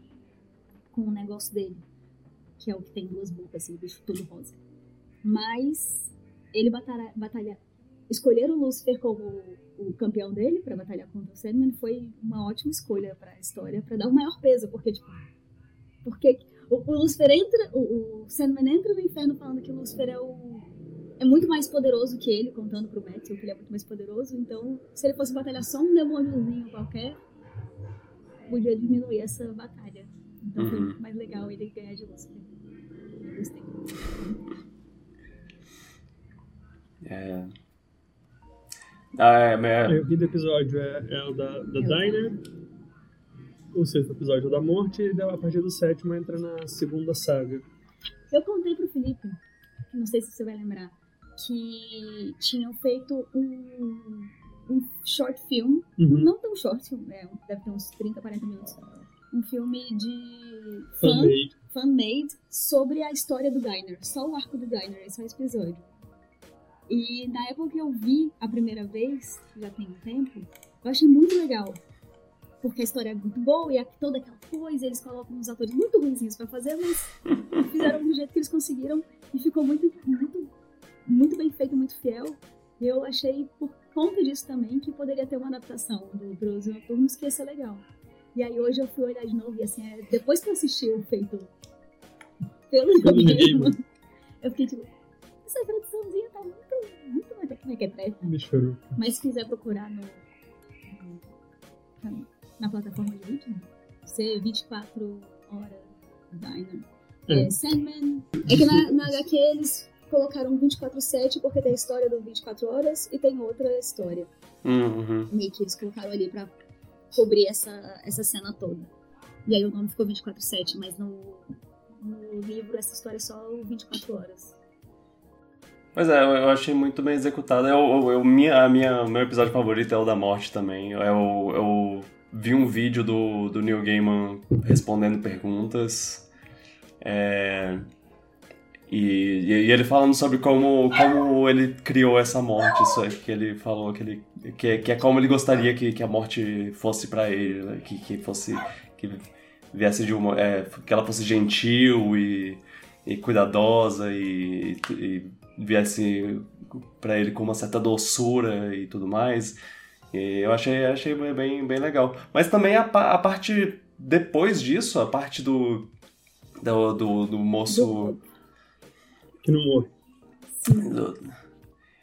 com o negócio dele. Que é o que tem duas bocas, assim, o bicho todo rosa. Mas ele batalha, batalha escolher o Lúcifer como o campeão dele para batalhar contra o Sandman foi uma ótima escolha para a história, para dar o maior peso, porque tipo, porque o, o Lúcifer entra, o, o Sandman entra no inferno falando que o Lúcifer é o é muito mais poderoso que ele, contando pro Matthew que ele é muito mais poderoso, então se ele fosse batalhar só um demôniozinho qualquer, podia diminuir essa batalha. Então uhum. foi mais legal ele ganhar de Lúcifer. É. Ah, é, é... o quinto episódio é, é o da, da Diner. o sexto episódio da morte e a partir do sétimo entra na segunda saga. Eu contei pro Felipe, não sei se você vai lembrar, que tinham feito um, um short film, uhum. não tão short, é, deve ter uns 30, 40 minutos, um filme de fan-made fan sobre a história do Diner, só o arco do Diner, só esse episódio. E na época que eu vi a primeira vez, já tem um tempo, eu achei muito legal. Porque a história é muito boa e é toda aquela coisa, eles colocam uns atores muito ruins para fazer, mas fizeram do jeito que eles conseguiram e ficou muito, muito, muito bem feito, muito fiel. Eu achei, por conta disso também, que poderia ter uma adaptação do Bros Noturnos que ia ser legal. E aí hoje eu fui olhar de novo e assim, é, depois que eu assisti o feito pelo Neil eu fiquei tipo, essa traduçãozinha tá muito, muito mais como é que é Me chorou. Mas se quiser procurar no, no na plataforma de vídeo, ser 24 horas Diner. É. é Sandman. É que na, na HQ eles colocaram 24-7 porque tem a história do 24 horas e tem outra história. Uhum. Meio que eles colocaram ali pra cobrir essa, essa cena toda. E aí o nome ficou 24-7, mas no, no livro essa história é só 24 horas. Pois é, eu achei muito bem executado. Eu, eu, minha, a minha, meu episódio favorito é o da morte também. Eu, eu vi um vídeo do, do Neil Gaiman respondendo perguntas. É, e, e, ele falando sobre como, como ele criou essa morte, isso que ele falou que, ele, que, que é como ele gostaria que, que a morte fosse para ele, né? que, que fosse que viesse de uma, é, que ela fosse gentil e, e cuidadosa e, e viesse para ele com uma certa doçura e tudo mais. E eu achei, achei bem, bem legal. Mas também a, a parte depois disso, a parte do do, do, do moço que não morre.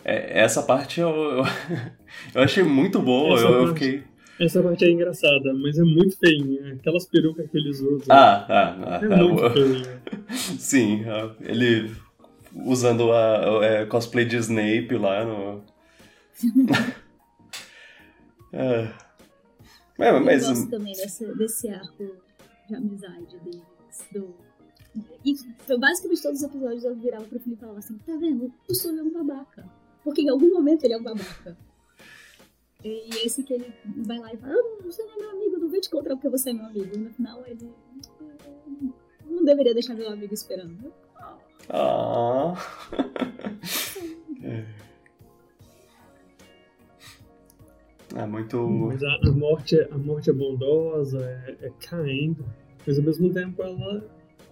É, essa parte eu, eu, eu, achei muito boa. eu, parte, eu fiquei. Essa parte é engraçada, mas é muito feinha. Aquelas perucas que eles usam. Ah, ah, ah é muito feinha. Sim, ele usando a, a, é, cosplay de Snape lá no. é. É, mas... Eu gosto também desse, desse arco de amizade deles, do e basicamente todos os episódios eu virava pro Felipe e falava assim: tá vendo? O Sul é um babaca. Porque em algum momento ele é um babaca. E esse que ele vai lá e fala: ah, você não é meu amigo, não vou te encontrar porque você é meu amigo. E no final ele. Não deveria deixar meu amigo esperando. Ah. é. muito. Mas a, a, morte, a morte é bondosa, é, é kind, mas ao mesmo tempo ela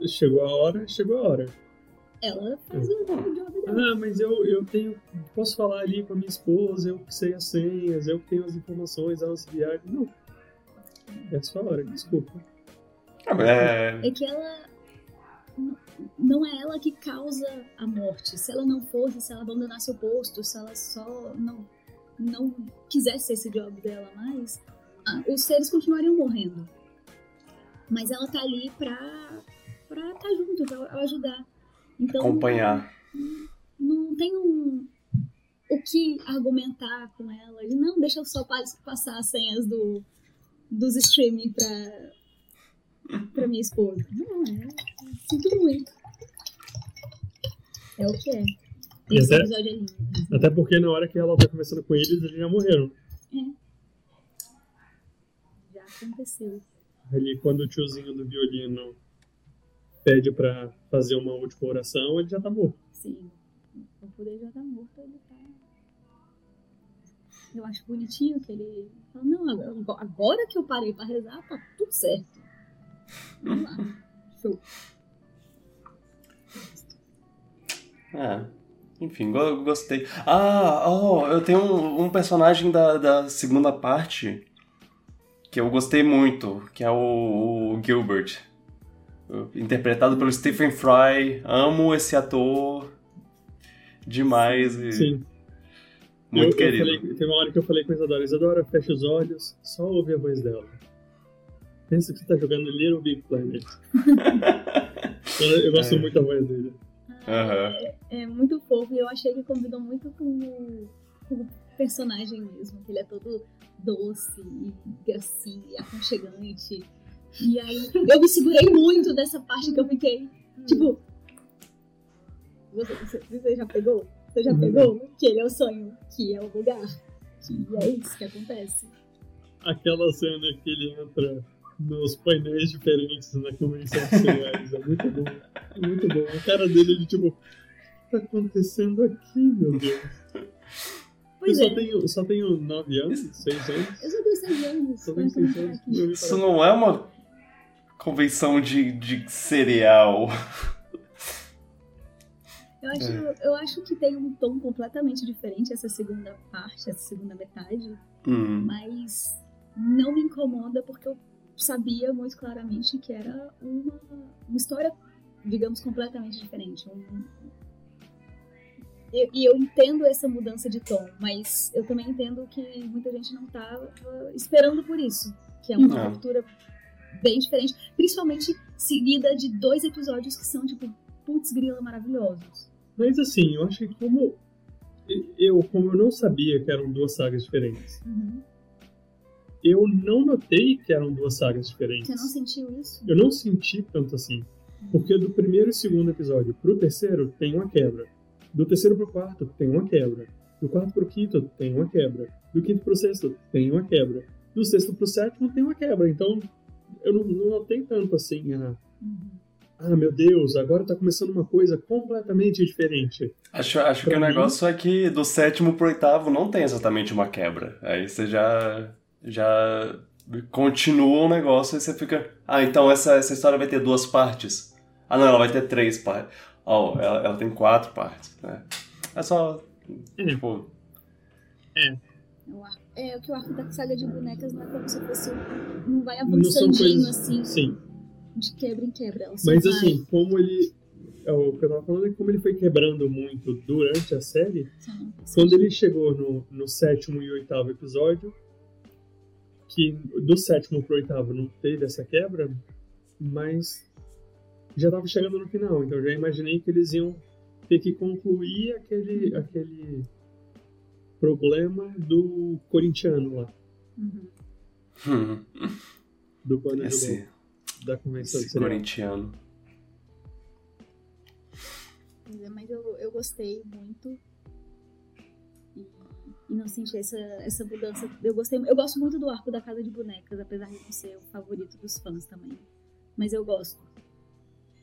chegou a hora, chegou a hora. Ela faz o job dela. Ah, mas eu, eu tenho. Posso falar ali com a minha esposa, eu sei as senhas, eu tenho as informações, ela se viaja. Não. É a sua hora, desculpa. Ah, é... é que ela. Não é ela que causa a morte. Se ela não fosse, se ela abandonasse o posto, se ela só não, não quisesse esse job dela mais, ah, os seres continuariam morrendo. Mas ela tá ali pra para estar tá junto, para ajudar. Então, Acompanhar. Não, não tem um, o que argumentar com ela. Ele, não, deixa eu só passar as senhas do, dos streaming para pra minha esposa. Não, é. Sinto muito. É o que é. Esse até, episódio é lindo. Até porque na hora que ela tá conversando com eles, eles já morreram. É. Já aconteceu. Ali, quando o tiozinho do violino pede para fazer uma última oração, ele já tá morto. Sim. O poder já tá morto, ele tá. Eu acho bonitinho que ele fala, não, agora que eu parei para rezar, tá tudo certo. Vamos lá. Show. É. Enfim, gostei. Ah, oh, eu tenho um, um personagem da, da segunda parte que eu gostei muito, que é o, o Gilbert interpretado pelo Stephen Fry. Amo esse ator demais. E... Sim. Muito eu, querido. Eu falei, teve uma hora que eu falei com a Isadora, Isadora, fecha os olhos, só ouve a voz dela. Pensa que você tá jogando Little Big Planet. eu, eu, gosto é. muito da voz dele. Ah, é, é, muito fofo e eu achei que combinou muito com, com o personagem mesmo, que ele é todo doce e gracinha e aconchegante. E aí eu me segurei muito dessa parte que eu fiquei, tipo. Você, você, você já pegou? Você já pegou? Que ele é o sonho, que é o lugar. Que é isso que acontece. Aquela cena que ele entra nos painéis diferentes na convenção de cereais. É muito bom. É muito bom. A cara dele, ele tipo, o que tá acontecendo aqui, meu Deus? Pois eu é. só, tenho, só tenho 9 anos, 6 anos. Eu só tenho 6 anos. Só tenho 6 anos. Isso não é uma convenção de, de cereal. Eu acho, é. eu acho que tem um tom completamente diferente essa segunda parte, essa segunda metade. Hum. Mas não me incomoda porque eu sabia muito claramente que era uma, uma história, digamos, completamente diferente. Um, e eu entendo essa mudança de tom, mas eu também entendo que muita gente não estava esperando por isso, que é uma não. ruptura bem diferente, principalmente seguida de dois episódios que são tipo putz grila maravilhosos. Mas assim, eu acho que como eu como eu não sabia que eram duas sagas diferentes, uhum eu não notei que eram duas sagas diferentes. Você não sentiu isso? Eu não senti tanto assim. Porque do primeiro e segundo episódio pro terceiro tem uma quebra. Do terceiro pro quarto tem uma quebra. Do quarto pro quinto tem uma quebra. Do quinto pro sexto tem uma quebra. Do sexto pro sétimo tem uma quebra. Então eu não, não notei tanto assim a. Uhum. Ah, meu Deus, agora tá começando uma coisa completamente diferente. Acho, acho que mim... o negócio é que do sétimo pro oitavo não tem exatamente uma quebra. Aí você já já continua o negócio e você fica. Ah, então essa, essa história vai ter duas partes. Ah, não, ela vai ter três partes. Oh, ela, ela tem quatro partes. Né? É só. Tipo. É. É, o que o arco da saga de bonecas não é como se fosse. Não vai avançandinho assim. Sim. De quebra em quebra. Mas vai... assim, como ele. É, o que eu tava falando é como ele foi quebrando muito durante a série. Sim, quando ele chegou no, no sétimo e oitavo episódio, que do sétimo pro oitavo não teve essa quebra, mas já estava chegando no final, então já imaginei que eles iam ter que concluir aquele, aquele problema do corintiano lá. Uhum. Do pano esse, da convenção esse corintiano. É, mas eu, eu gostei muito e não senti essa, essa mudança. Eu gostei, eu gosto muito do arco da Casa de Bonecas, apesar de não ser o favorito dos fãs também. Mas eu gosto.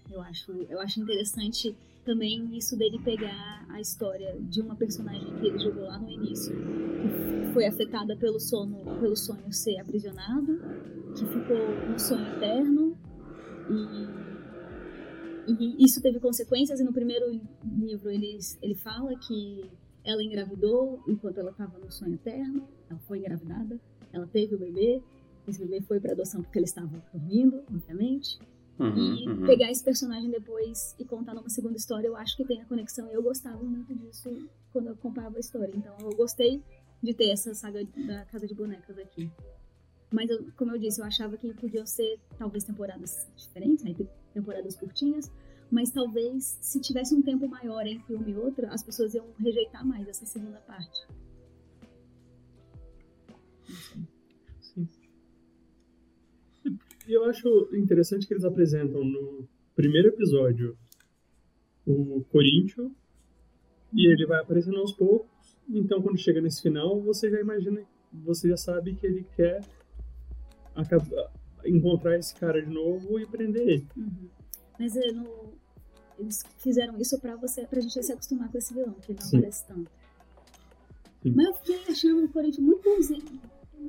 Eu acho, eu acho interessante também isso dele pegar a história de uma personagem que ele jogou lá no início, que foi afetada pelo sono, pelo sonho ser aprisionado, que ficou no sonho eterno e, e isso teve consequências. E no primeiro livro ele, ele fala que ela engravidou enquanto ela estava no sonho eterno, ela foi engravidada, ela teve o bebê, esse bebê foi para adoção porque ele estava dormindo, obviamente. Uhum, e uhum. pegar esse personagem depois e contar numa segunda história, eu acho que tem a conexão. Eu gostava muito disso quando eu acompanhava a história. Então eu gostei de ter essa saga da Casa de Bonecas aqui. Mas, eu, como eu disse, eu achava que podiam ser talvez temporadas diferentes, né? temporadas curtinhas, mas talvez se tivesse um tempo maior entre uma e outra, as pessoas iam rejeitar mais essa segunda parte. E eu acho interessante que eles apresentam no primeiro episódio o Corinthians e ele vai aparecendo aos poucos. Então, quando chega nesse final, você já imagina, você já sabe que ele quer acabar, encontrar esse cara de novo e prender ele. Uhum. Mas é, no, eles fizeram isso pra, você, pra gente se acostumar com esse vilão, que ele não Sim. aparece tanto. Sim. Mas eu fiquei achando o Corinthians muito bonzinho.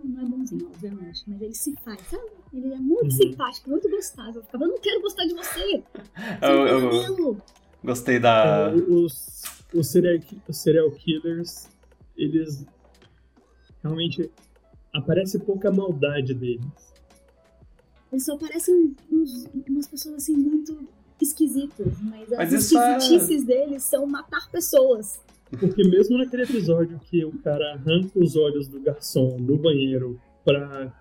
Não é bonzinho, obviamente, mas ele se faz, sabe? Ele é muito uhum. simpático, muito gostável. Eu ficava, eu não quero gostar de você. Eu, eu, eu gostei da. É, os, os, serial, os serial killers, eles realmente aparece pouca maldade deles. Eles só parecem uns, umas pessoas assim muito esquisitos, mas, mas as é- esquisitices é... deles são matar pessoas. Porque mesmo naquele episódio que o cara arranca os olhos do garçom no banheiro pra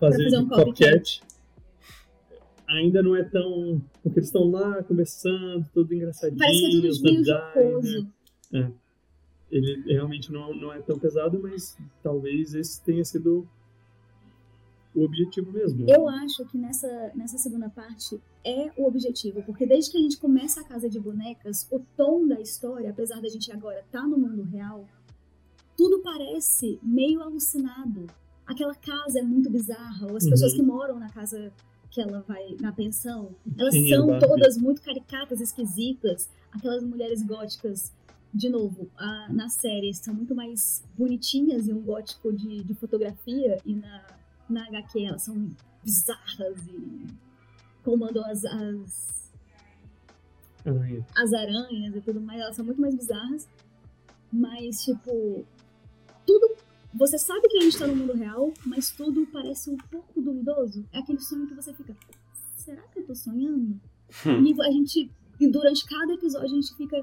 fazer, pra fazer um copycat, ainda não é tão. Porque eles estão lá conversando, tudo engraçadinho. Parece que é tudo meio jocoso. Né? É. Ele realmente não, não é tão pesado, mas talvez esse tenha sido o objetivo mesmo. Eu acho que nessa, nessa segunda parte é o objetivo, porque desde que a gente começa a Casa de Bonecas, o tom da história, apesar da gente agora estar tá no mundo real, tudo parece meio alucinado. Aquela casa é muito bizarra, ou as uhum. pessoas que moram na casa que ela vai na pensão, elas Sim, são todas muito caricatas, esquisitas. Aquelas mulheres góticas, de novo, a, na série são muito mais bonitinhas e um gótico de, de fotografia, e na, na HQ elas são bizarras e comandam as, as, Aranha. as aranhas e tudo mais, elas são muito mais bizarras. Mas, tipo, tudo você sabe que a gente tá no mundo real, mas tudo parece um pouco duvidoso. É aquele sonho que você fica, será que eu tô sonhando? Hum. E a gente, e durante cada episódio, a gente fica,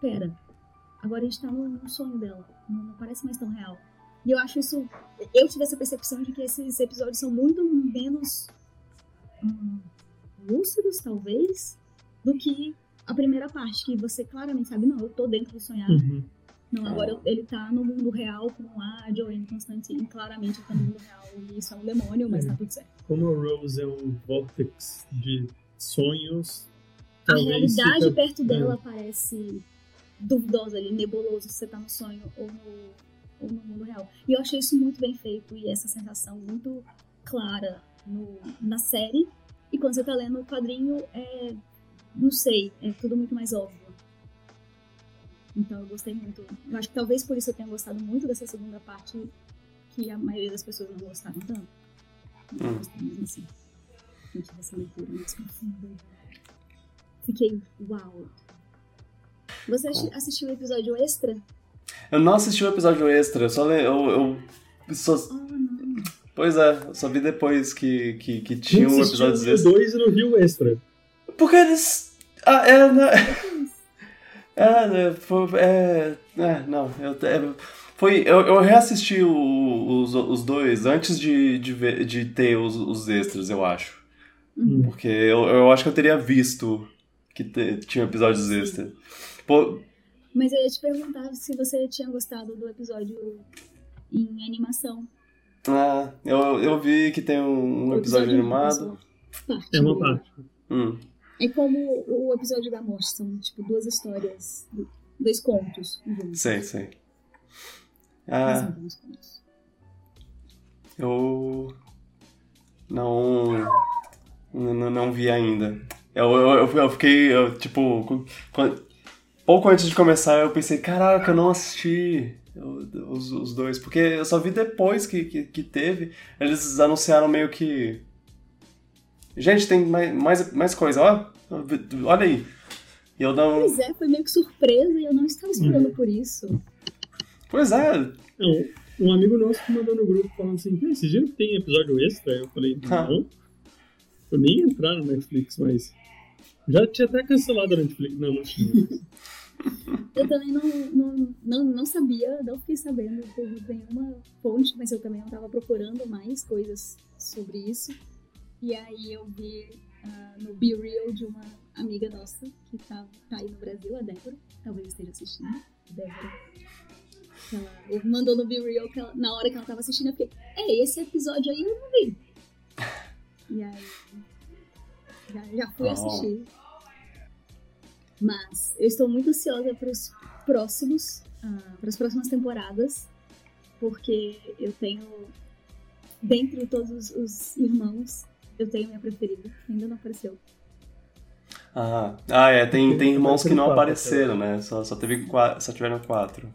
pera, agora a gente tá no, no sonho dela. Não, não, parece mais tão real. E eu acho isso. Eu tive essa percepção de que esses episódios são muito menos hum, lúcidos, talvez, do que a primeira parte, que você claramente sabe, não, eu tô dentro do sonhar. Uhum. Não, agora ele tá no mundo real com a Joanne Constantine, claramente ele tá no mundo real e isso é um demônio, mas é. tá tudo certo. Como a Rose é um vortex de sonhos, a realidade fica... perto dela é. parece duvidosa ali, nebuloso se você tá no sonho ou no, ou no mundo real. E eu achei isso muito bem feito e essa sensação muito clara no, na série. E quando você tá lendo o quadrinho, é. Não sei, é tudo muito mais óbvio. Então eu gostei muito. Eu acho que talvez por isso eu tenha gostado muito dessa segunda parte que a maioria das pessoas não gostaram tanto. Hum. gostei mesmo assim. Gente, essa leitura mais profunda. Fiquei, uau. Você assistiu o episódio extra? Eu não assisti o episódio extra, eu só le... eu, eu só... Pois é, eu só vi depois que, que, que tinha um episódio extra. dois e não viu o extra. Porque eles. Ah, é, né? É, né, foi, é, é não, eu, é, foi, eu, eu reassisti o, os, os dois antes de, de, ver, de ter os, os extras, eu acho. Uhum. Porque eu, eu acho que eu teria visto que te, tinha episódios extras. Pô, Mas eu ia te perguntar se você tinha gostado do episódio em animação. Ah, eu, eu vi que tem um, um episódio, episódio, animado. Parte, é uma parte. Hum. É como o episódio da morte, são tipo duas histórias, dois contos juntos. Sei, sei. Ah, eu não, não não vi ainda. Eu, eu, eu fiquei, eu, tipo, pouco antes de começar eu pensei, caraca, eu não assisti os, os dois, porque eu só vi depois que, que, que teve. Eles anunciaram meio que Gente, tem mais, mais, mais coisa, ó. Olha aí. E eu não. Pois é, foi meio que surpresa e eu não estava esperando uhum. por isso. Pois é. Não, um amigo nosso que mandou no grupo falando assim: esses dias que tem episódio extra? Eu falei: ah. não. Eu nem ia entrar no Netflix, mas. Já tinha até cancelado a Netflix. Não, não tinha. eu também não, não, não, não sabia, não fiquei sabendo por nenhuma fonte, mas eu também não estava procurando mais coisas sobre isso. E aí eu vi uh, no Be Real de uma amiga nossa que tá, tá aí no Brasil, a Débora, talvez esteja assistindo. Débora. Ela mandou no Be Real que ela, na hora que ela tava assistindo, eu fiquei, é, esse episódio aí eu não vi. E aí já, já fui oh. assistir. Mas eu estou muito ansiosa para os próximos, uh, para as próximas temporadas, porque eu tenho, dentre todos os irmãos, eu tenho minha preferida, ainda não apareceu. Ah, ah é, tem, tem irmãos que não apareceram, né? Só, só, teve quatro, só tiveram quatro.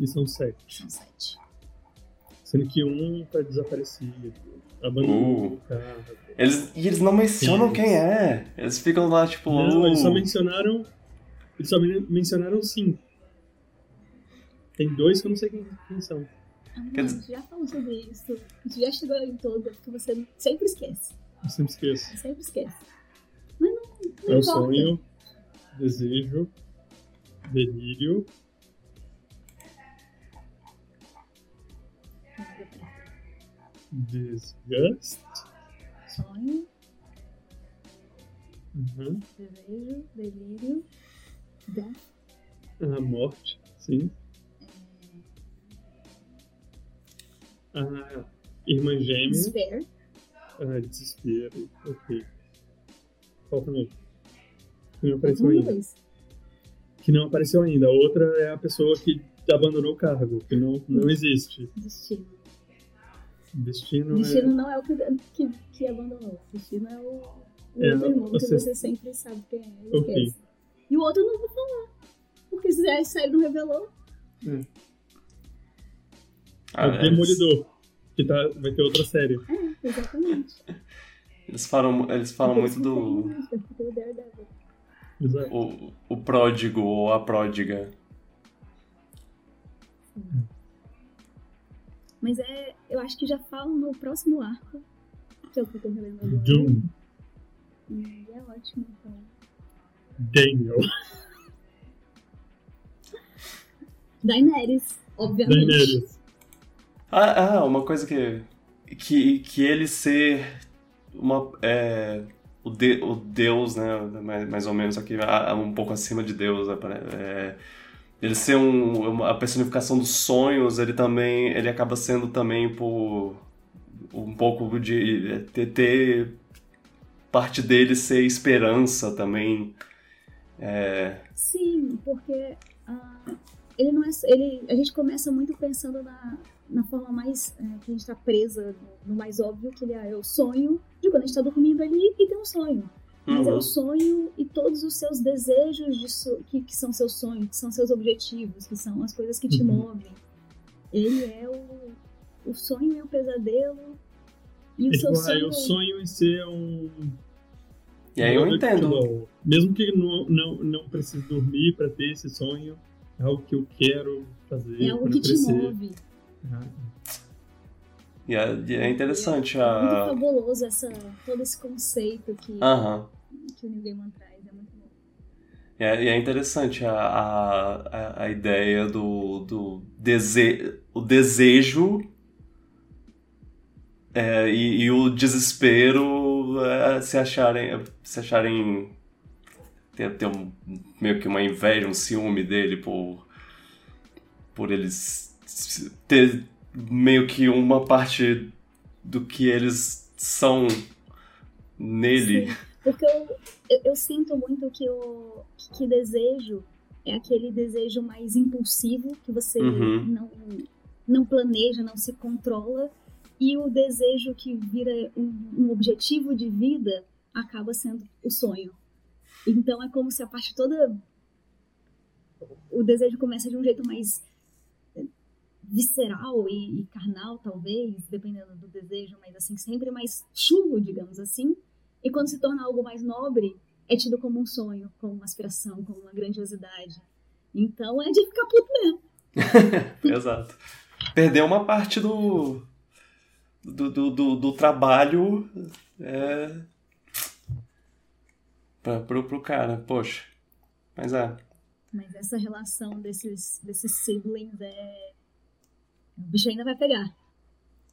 E são sete. São sete. Sendo que um tá desaparecido. Abandonou uh. Eles, e eles não mencionam sim. quem é. Eles ficam lá, tipo. Não, uh. eles só mencionaram. Eles só mencionaram cinco. Tem dois que eu não sei quem, quem são. Ah, não, dizer... já falou sobre isso. A gente já chegou em todo, porque você sempre esquece. Eu sempre esqueço. Eu sempre esquece. Mas não, não é o sonho, desejo, delírio. Desgaste. Sonho. Uhum. Desejo, delírio, death. A morte, sim. Ah, Irmã Gêmea. Despair. Ah, Desespero. Ok. Qual também? Que não apareceu ainda. Que não apareceu ainda. A outra é a pessoa que abandonou o cargo, que não, não existe. Destino. Destino, Destino é... não é o que, que, que abandonou. Destino é o, o é, outro irmão você... que você sempre sabe quem é. Okay. E o outro não vou falar. Porque se a série não revelou. É. Ah, o Demolidor. Que tá, vai ter outra série. É, exatamente. Eles falam, eles falam muito do. O, o pródigo ou a pródiga. Mas é. Eu acho que já falam no próximo arco. Que é o que eu tô relendo agora. Doom. E é ótimo, então. Daniel. Daenerys, obviamente. Daenerys. Ah, ah, uma coisa que. Que, que ele ser uma. É, o, de, o Deus, né? Mais, mais ou menos aqui, um pouco acima de Deus. Né, é, ele ser um, a personificação dos sonhos, ele também. Ele acaba sendo também por. Um pouco de. ter, ter parte dele ser esperança também. É... Sim, porque uh, ele não é. Ele, a gente começa muito pensando na, na forma mais. É, que a gente está presa, no mais óbvio, que ele é, é o sonho de quando a gente está dormindo ali e tem um sonho. Mas uhum. é o sonho e todos os seus desejos de so que, que são seus sonhos, que são seus objetivos, que são as coisas que te uhum. movem. Ele é o, o sonho e o pesadelo. E o é seu tipo, sonho. o sonho em ser um. E aí eu entendo. Mesmo que não, não, não precise dormir para ter esse sonho, é algo que eu quero fazer. É algo que crescer. te move. Ah. E é, é interessante é, a. É muito fabuloso essa, todo esse conceito que, que o New Gaiman traz. É muito bom. É, e é interessante a, a, a ideia do, do dese, o desejo é, e, e, o desespero é, se acharem. Se acharem. Ter, ter um, meio que uma inveja, um ciúme dele por. por eles ter meio que uma parte do que eles são nele. Sim, porque eu, eu, eu, sinto muito que o que desejo é aquele desejo mais impulsivo que você uhum. não, não planeja, não se controla. E o desejo que vira um, um objetivo de vida acaba sendo o sonho. Então é como se a parte toda. O desejo começa de um jeito mais visceral e, e, carnal, talvez, dependendo do desejo, mas assim, sempre mais chulo, digamos assim. E quando se torna algo mais nobre, é tido como um sonho, como uma aspiração, como uma grandiosidade. Então é de ficar puto mesmo. Exato. Perdeu uma parte do. do, do, do, do trabalho. É, pra, pro, pro cara, poxa. Mas é. Mas essa relação desses, desses siblings é o bicho ainda vai pegar.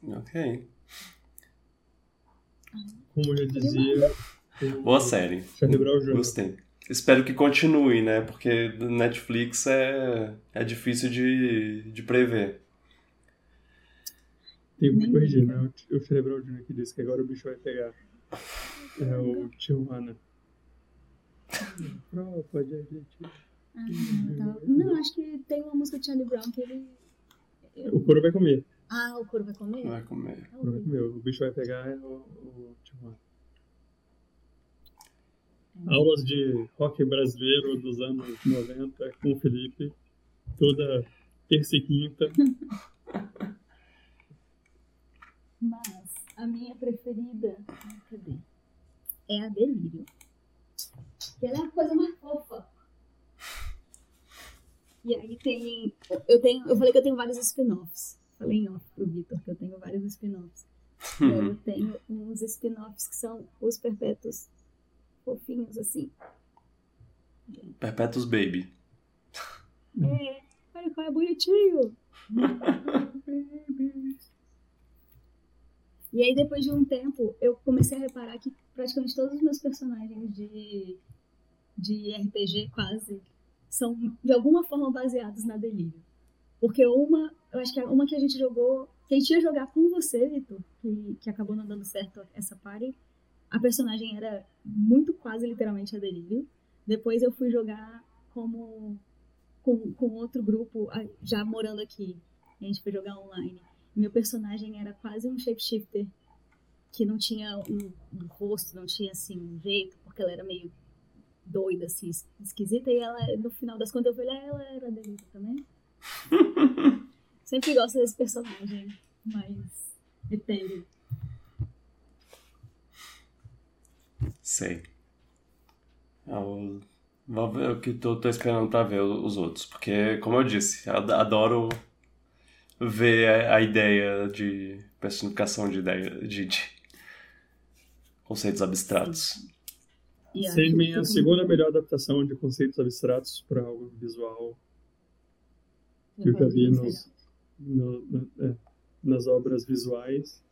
Ok. Como eu dizia. Boa série. Gostei. Espero que continue, né? Porque Netflix é, é difícil de, de prever. Tem que corrigir, né? O Cerebral Jr. que disse que agora o bicho vai pegar. É o Tijuana. Não, pode admitir. Ah, tá. Não, acho que tem uma música de Charlie Brown que ele o couro vai comer. Ah, o couro vai comer? Vai comer. O couro vai comer. O bicho vai pegar é o, o Tijuana. É. Aulas de rock brasileiro dos anos 90 com o Felipe. Toda terça e quinta. Mas a minha preferida. Cadê? É a Delírio. Que ela é a coisa mais fofa. E aí tem. Eu tenho. Eu falei que eu tenho vários spin-offs. Falei em off pro Vitor que eu tenho vários spin-offs. Uhum. Eu tenho uns spin-offs que são os perpétuos fofinhos, assim. Perpétuos Baby. É, olha qual é bonitinho. e aí, depois de um tempo, eu comecei a reparar que praticamente todos os meus personagens de, de RPG, quase, são de alguma forma baseados na Delírio. Porque uma, eu acho que uma que a gente jogou, que a gente ia jogar com você, Vitor, que, que acabou não dando certo essa party, a personagem era muito quase literalmente a Delírio. Depois eu fui jogar como com, com outro grupo, já morando aqui. A gente foi jogar online. Meu personagem era quase um shapeshifter que não tinha um, um, rosto, não tinha assim um jeito, porque ela era meio doida, assim, esquisita. E ela, no final das contas, eu falei, ah, ela era delícia também. Sempre gosto desse personagem, mas etéreo. Sei. Eu, vou ver o que tô, tô esperando pra ver os outros. Porque, como eu disse, adoro ver a, a ideia de personificação de ideia de, de conceitos abstratos. Sandman é a segunda melhor adaptação de conceitos abstratos para algo visual que eu já vi nos, no, no, é, nas obras visuais.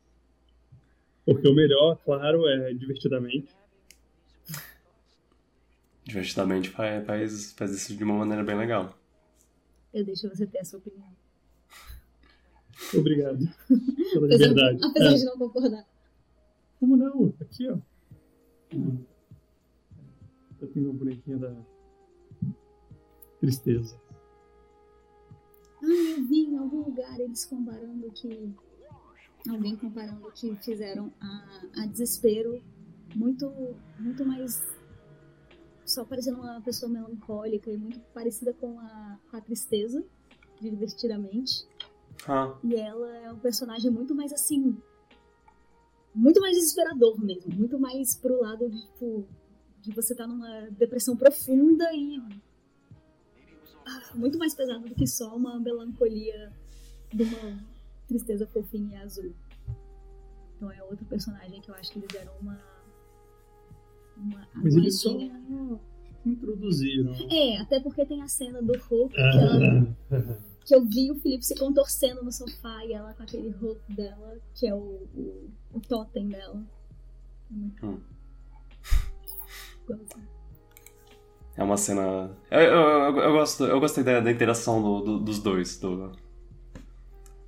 Porque o melhor, claro, é Divertidamente. Divertidamente faz, faz, faz isso de uma maneira bem legal. Eu deixo você ter a sua opinião. Obrigado pela liberdade. Apesar é. de não concordar. Como não? Aqui, ó. Eu tenho uma bonequinha da tristeza. Ah, eu vi em algum lugar eles comparando que. Alguém comparando que fizeram a, a desespero muito, muito mais. Só parecendo uma pessoa melancólica e muito parecida com a, com a tristeza, divertidamente. Ah. E ela é um personagem muito mais assim. Muito mais desesperador mesmo. Muito mais pro lado de, tipo, de você estar tá numa depressão profunda e. Ah, muito mais pesado do que só uma melancolia de uma tristeza fofinha e azul. Então é outro personagem que eu acho que eles deram uma. Uma Mas eles só introduziram. É, até porque tem a cena do Hulk que ela. que eu vi o Felipe se contorcendo no sofá e ela com aquele roupa dela, que é o, o, o totem dela. É hum. É uma cena. Eu, eu, eu, eu, gosto, eu gostei da, da interação do, do, dos dois, do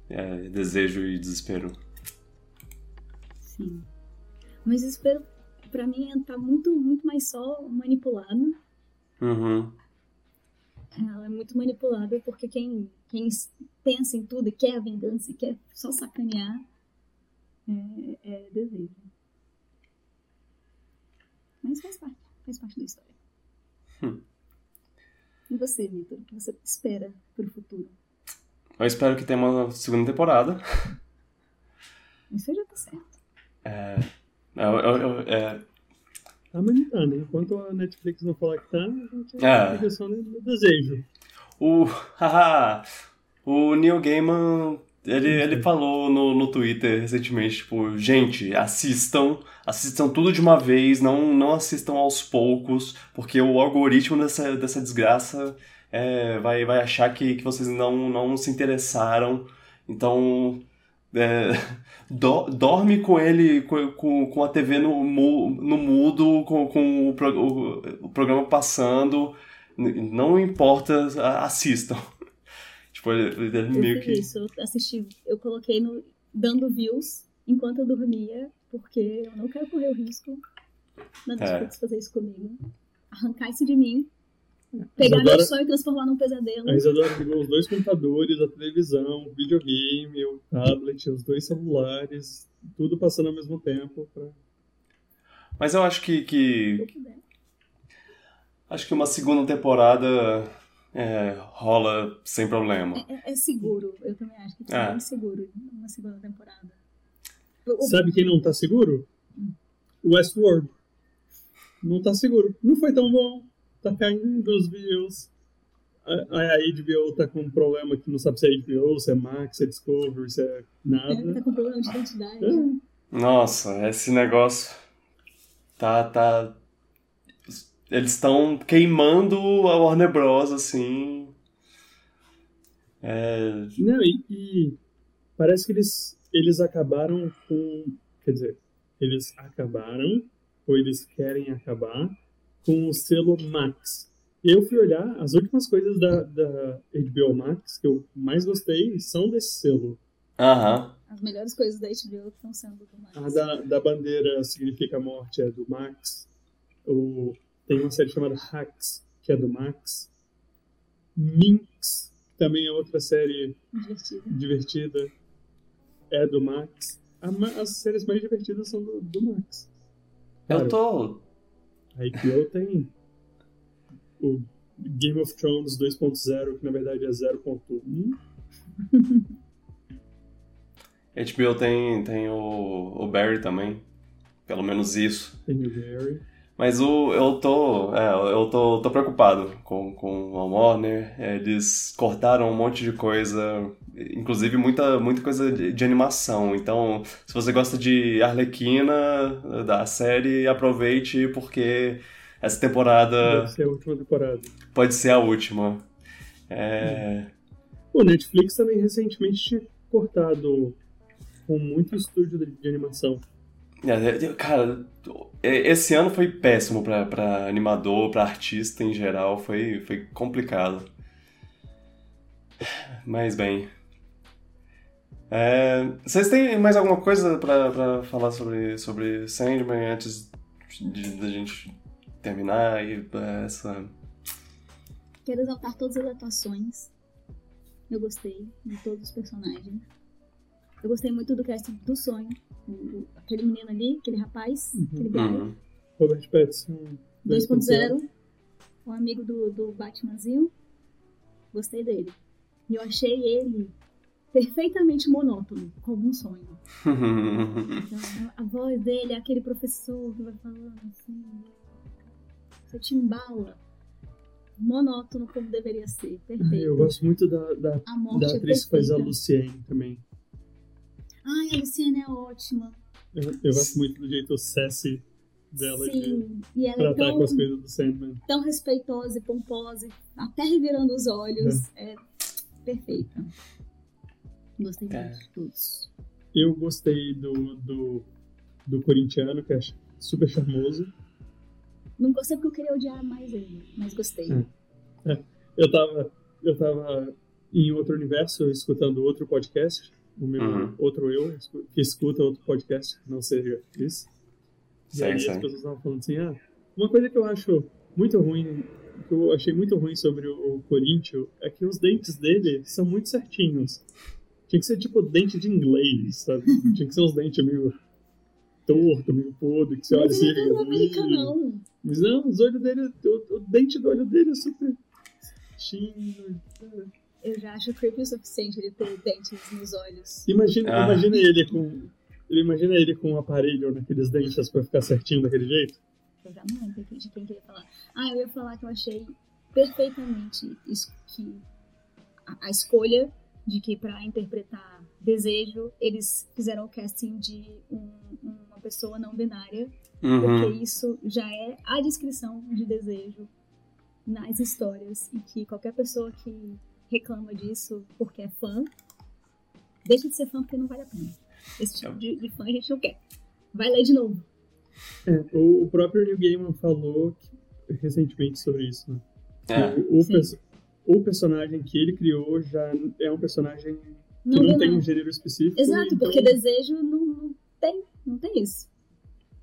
é, desejo e desespero. Sim. Mas desespero, pra mim, tá muito, muito mais só manipulado. Uhum. Ela é muito manipulada porque quem, quem pensa em tudo e quer a vingança e quer só sacanear é, é desejo. Mas faz parte, faz parte da história. Hum. E você, Vitor? O que você espera para o futuro? Eu espero que tenha uma segunda temporada. Isso já tá certo. É. Eu, eu, eu, é, Tá, mas não tá, né? Enquanto a Netflix não falar que tá, a gente é. só no desejo. O. Haha! o Neil Gaiman. Ele, ele falou no, no Twitter recentemente, tipo, gente, assistam, assistam tudo de uma vez, não, não assistam aos poucos, porque o algoritmo dessa, dessa desgraça é, vai, vai achar que, que vocês não, não se interessaram. Então, é, do, dorme com ele, com, com a TV no, no mudo, com, com o, o, o programa passando, não importa, assistam. Tipo, ele, eu meio que. Isso, eu assisti, eu coloquei no dando views enquanto eu dormia, porque eu não quero correr o risco da Netflix é. fazer isso comigo. Arrancar isso de mim Pegar Isadora, meu sonho e transformar num pesadelo. A Isadora pegou os dois computadores, a televisão, o videogame, o tablet, os dois celulares, tudo passando ao mesmo tempo. Pra... Mas eu acho que. que... Acho que uma segunda temporada é, rola sem problema. É, é, é, seguro, eu também acho que é bem seguro uma segunda temporada. Sabe quem não tá seguro? Westworld. Não tá seguro. Não foi tão bom tá caindo os views. A, a HBO tá com um problema que não sabe se é HBO, se é Max, se é Discovery, se é nada. É, tá com problema de identidade. É. Nossa, esse negócio tá. tá... Eles estão queimando a Warner Bros. assim. É... Não, e, e, parece que eles, eles acabaram com. Quer dizer, eles acabaram, ou eles querem acabar, com o selo Max. Eu fui olhar as últimas coisas da, da HBO Max que eu mais gostei são desse selo. Aham. As melhores coisas da HBO estão sendo do Max. A da, da bandeira significa morte é do Max. O, tem uma série chamada Hacks, que é do Max. Minx, também é outra série Divertida. divertida, é do Max. A as séries mais divertidas são do, do Max. Eu tô. A HBO tem o Game of Thrones 2.0, que na verdade é 0.1. HBO tem, tem o, o Barry também. Pelo menos isso. Tem o Barry. Mas o, eu tô. É, eu tô, tô preocupado com, com a Warner. Eles cortaram um monte de coisa, inclusive muita, muita coisa de, de animação. Então, se você gosta de Arlequina da série, aproveite porque essa temporada Deve ser a última temporada. pode ser a última. É, O Netflix também recentemente tinha cortado com muito estúdio de, de animação. É, é, cara, esse ano foi péssimo pra, pra animador, pra artista em geral. Foi, foi complicado. Mas bem. É, vocês têm mais alguma coisa pra, pra falar sobre, sobre Sandman antes da gente terminar e é, essa. Quero exaltar todas as atuações. Eu gostei de todos os personagens. Eu gostei muito do casting do sonho. Aquele menino ali, aquele rapaz, Uhum. aquele. Uhum. Robert Pattinson 2.0, o amigo do, do Batmanzinho. Gostei dele. E eu achei ele perfeitamente monótono, como um sonho. Então, a voz dele é aquele professor que vai falando assim. Você te embala. Monótono como deveria ser. Perfeito. Eu gosto muito da, da, A morte da é atriz que faz a. Luciene também. Ai, a Luciana é ótima. Eu, eu gosto muito do jeito sassy dela de Sim. E ela é tratar tão, com as coisas do Sandman. tão respeitosa e pomposa, até revirando os olhos. É, perfeita. Gostei É. muito de todos. Eu gostei do, do, do corintiano, que é super charmoso. Não gostei porque eu queria odiar mais ele, mas gostei. Hum. Eu tava, eu tava em outro universo escutando outro podcast, o meu Uhum. outro eu, que escuta outro podcast, não seja isso. E aí as pessoas estavam falando assim, ah, uma coisa que eu acho muito ruim, que eu achei muito ruim sobre o, Corinthians, é que os dentes dele são muito certinhos. Tinha que ser tipo dente de inglês, sabe? Tinha que ser uns dentes meio torto, meio podre, que você olha assim... não é americanão. Mas não, os olhos dele, o, o dente do olho dele é super certinho. Eu já acho creepy o suficiente ele ter dentes nos olhos. Imagina, Ah. imagina ele com. Ele imagina ele com um aparelho naqueles dentes pra ficar certinho daquele jeito. Eu já não lembro de quem que eu ia falar. Ah, eu ia falar que eu achei perfeitamente isso que a, a escolha de que pra interpretar desejo eles fizeram o casting de um- uma pessoa não binária, Uhum. porque isso já é a descrição de desejo nas histórias e que qualquer pessoa que reclama disso porque é fã deixa de ser fã porque não vale a pena. Esse tipo de, de fã a gente não quer. Vai ler de novo. É, o, o próprio Neil Gaiman falou que- recentemente sobre isso. Né? É. O, o o personagem que ele criou já é um personagem que Não, não, tem um gênero específico. Exato, então- porque desejo não, não tem, não tem isso.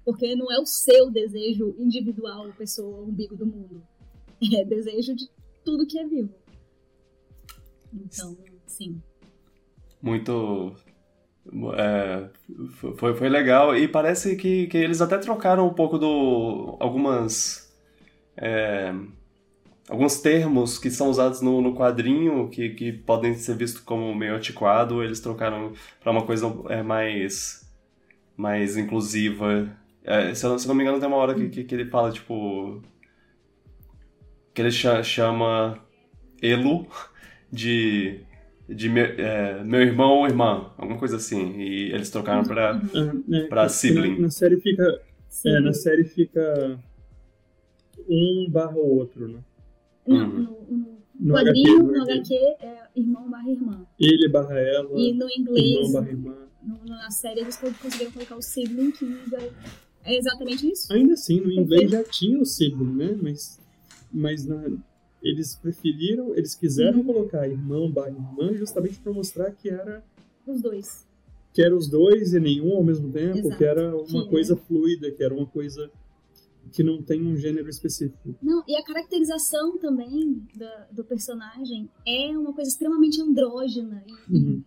Porque não é o seu desejo individual, pessoa, umbigo do mundo. É desejo de tudo que é vivo. Então, sim. muito. é, foi, foi legal e parece que, que eles até trocaram um pouco do. algumas. é, alguns termos que são usados no, no quadrinho que, que podem ser vistos como meio antiquado, eles trocaram para uma coisa é, mais. mais inclusiva. É, se, eu, se não me engano, tem uma hora que, que, que ele fala, tipo. que ele cha- chama Elo de de meu, é, meu irmão ou irmã, alguma coisa assim. E eles trocaram pra. Ah, né, Pra na- sibling. Na, série fica. sim. É, na série fica um barra o outro, né? Não, Uhum. no, no No quadrinho, HQ, no HQ, é irmão barra irmã. Ele barra ela, E no inglês, irmão barra irmã. no- na série, eles conseguiram colocar o sibling, que é exatamente isso. Ainda assim, no inglês já tinha o sibling, né? Mas mas na, eles preferiram, eles quiseram uhum. colocar irmão barra irmã justamente para mostrar que era os dois. Que eram os dois e nenhum ao mesmo tempo, Exato. que era uma que, coisa fluida, que era uma coisa que não tem um gênero específico. Não, e a caracterização também do, do personagem é uma coisa extremamente andrógena. E, uhum.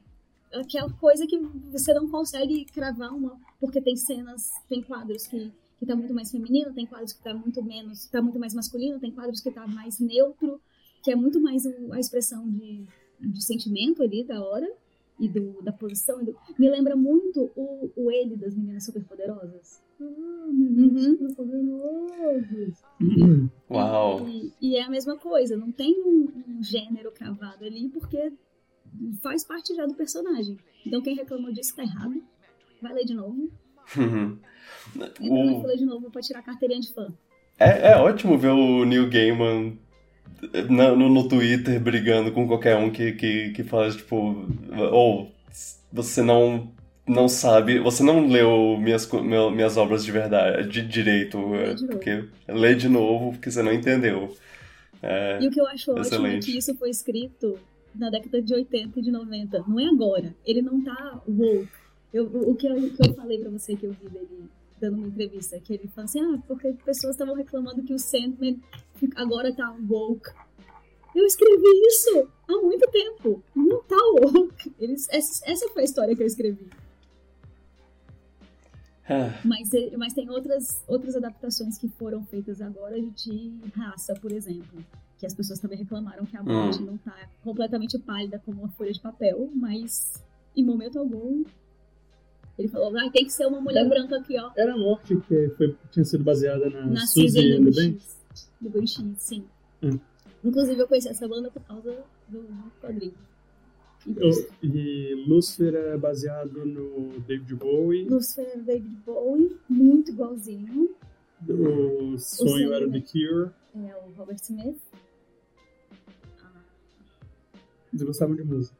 aquela coisa que você não consegue cravar uma. Porque tem cenas, tem quadros que que tá muito mais feminino, tem quadros que tá muito menos, tá muito mais masculino, tem quadros que tá mais neutro, que é muito mais a expressão de, de sentimento ali da hora e do, da posição. Do... Me lembra muito o, o ele das meninas superpoderosas. Ah, meninas uhum. superpoderosas. Uau! E, e, é a mesma coisa, não tem um, um gênero cravado ali, porque faz parte já do personagem. Então quem reclamou disso tá errado. Vai ler de novo. Uhum. Entra o... fila de novo pra tirar a carteirinha de fã. É, é ótimo ver o Neil Gaiman no, no, Twitter brigando com qualquer um que, que, que fala, tipo, ou oh, você não não sabe, você não leu minhas, minhas obras de verdade, de direito, lê de porque lê de novo porque você não entendeu. É, e o que eu acho excelente. ótimo é que isso foi escrito na década de 80 e de 90, não é agora. Ele não tá woke. Eu, o, que eu, o que eu falei pra você que eu vi dele dando uma entrevista, que ele fala assim, ah, porque pessoas estavam reclamando que o Sandman agora tá woke. Eu escrevi isso há muito tempo. Não tá woke. Eles, essa foi a história que eu escrevi. Ah. Mas, mas tem outras, outras adaptações que foram feitas agora de raça, por exemplo. Que as pessoas também reclamaram que a morte hum. não tá completamente pálida como uma folha de papel, mas em momento algum ele falou, ah, tem que ser uma mulher era, branca aqui, ó. Era a morte que foi, tinha sido baseada na, na Suzy do Ben? Do Ben sim. Hum. Inclusive, eu conheci essa banda por causa do, quadrinho. E Lucifer é baseado no David Bowie. Lucifer é David Bowie, muito igualzinho. O Sonho o era The Cure. É o Robert Smith. Eles gostavam de música.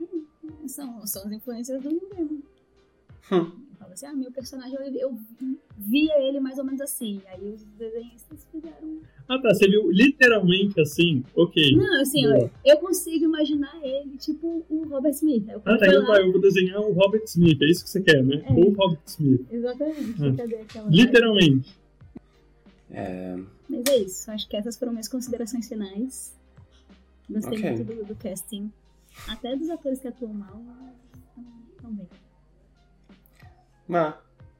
Hum, são, são as influências do Nirvana. Hum. Fala assim, ah, meu personagem, eu, eu, via ele mais ou menos assim. Aí os desenhistas fizeram. Ah, tá. Você viu literalmente assim? Ok. Não, assim, ó, eu consigo imaginar ele, tipo o Robert Smith. ah, tá. Eu, lá... eu vou desenhar o Robert Smith. É isso que você quer, né? É. O Robert Smith. Exatamente. Ah. Cadê aquela. Literalmente. É... Mas é isso. Acho que essas foram minhas considerações finais. Gostei okay. muito do, do casting. Até dos atores que atuam mal, estão bem. Não.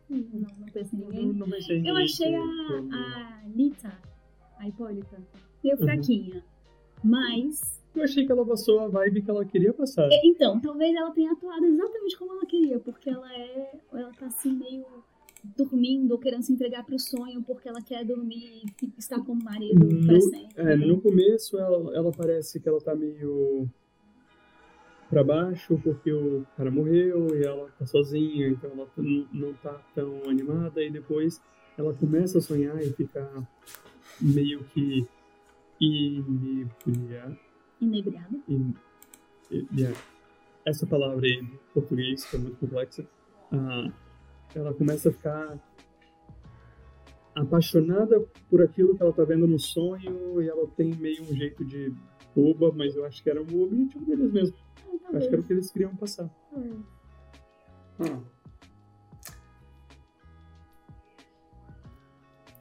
Não, em ninguém. Não, não em Eu achei a, a Anitta, a Hipólita, meio uhum. fraquinha. Mas. Eu achei que ela passou a vibe que ela queria passar. É, então, talvez ela tenha atuado exatamente como ela queria, porque ela é. Ela tá assim meio dormindo ou querendo se entregar pro sonho porque ela quer dormir e estar com o marido no, pra sempre. É, no começo ela, ela parece que ela tá meio para baixo porque o cara morreu e ela tá sozinha, então ela não tá tão animada e depois ela começa a sonhar e ficar meio que inebriada. Inebriada? In, yeah. Essa palavra em português, que é muito complexa, uh, ela começa a ficar apaixonada por aquilo que ela tá vendo no sonho e ela tem meio um jeito de boba, mas eu acho que era o objetivo deles mesmo Acho que era o que eles queriam passar. Hum. Hum.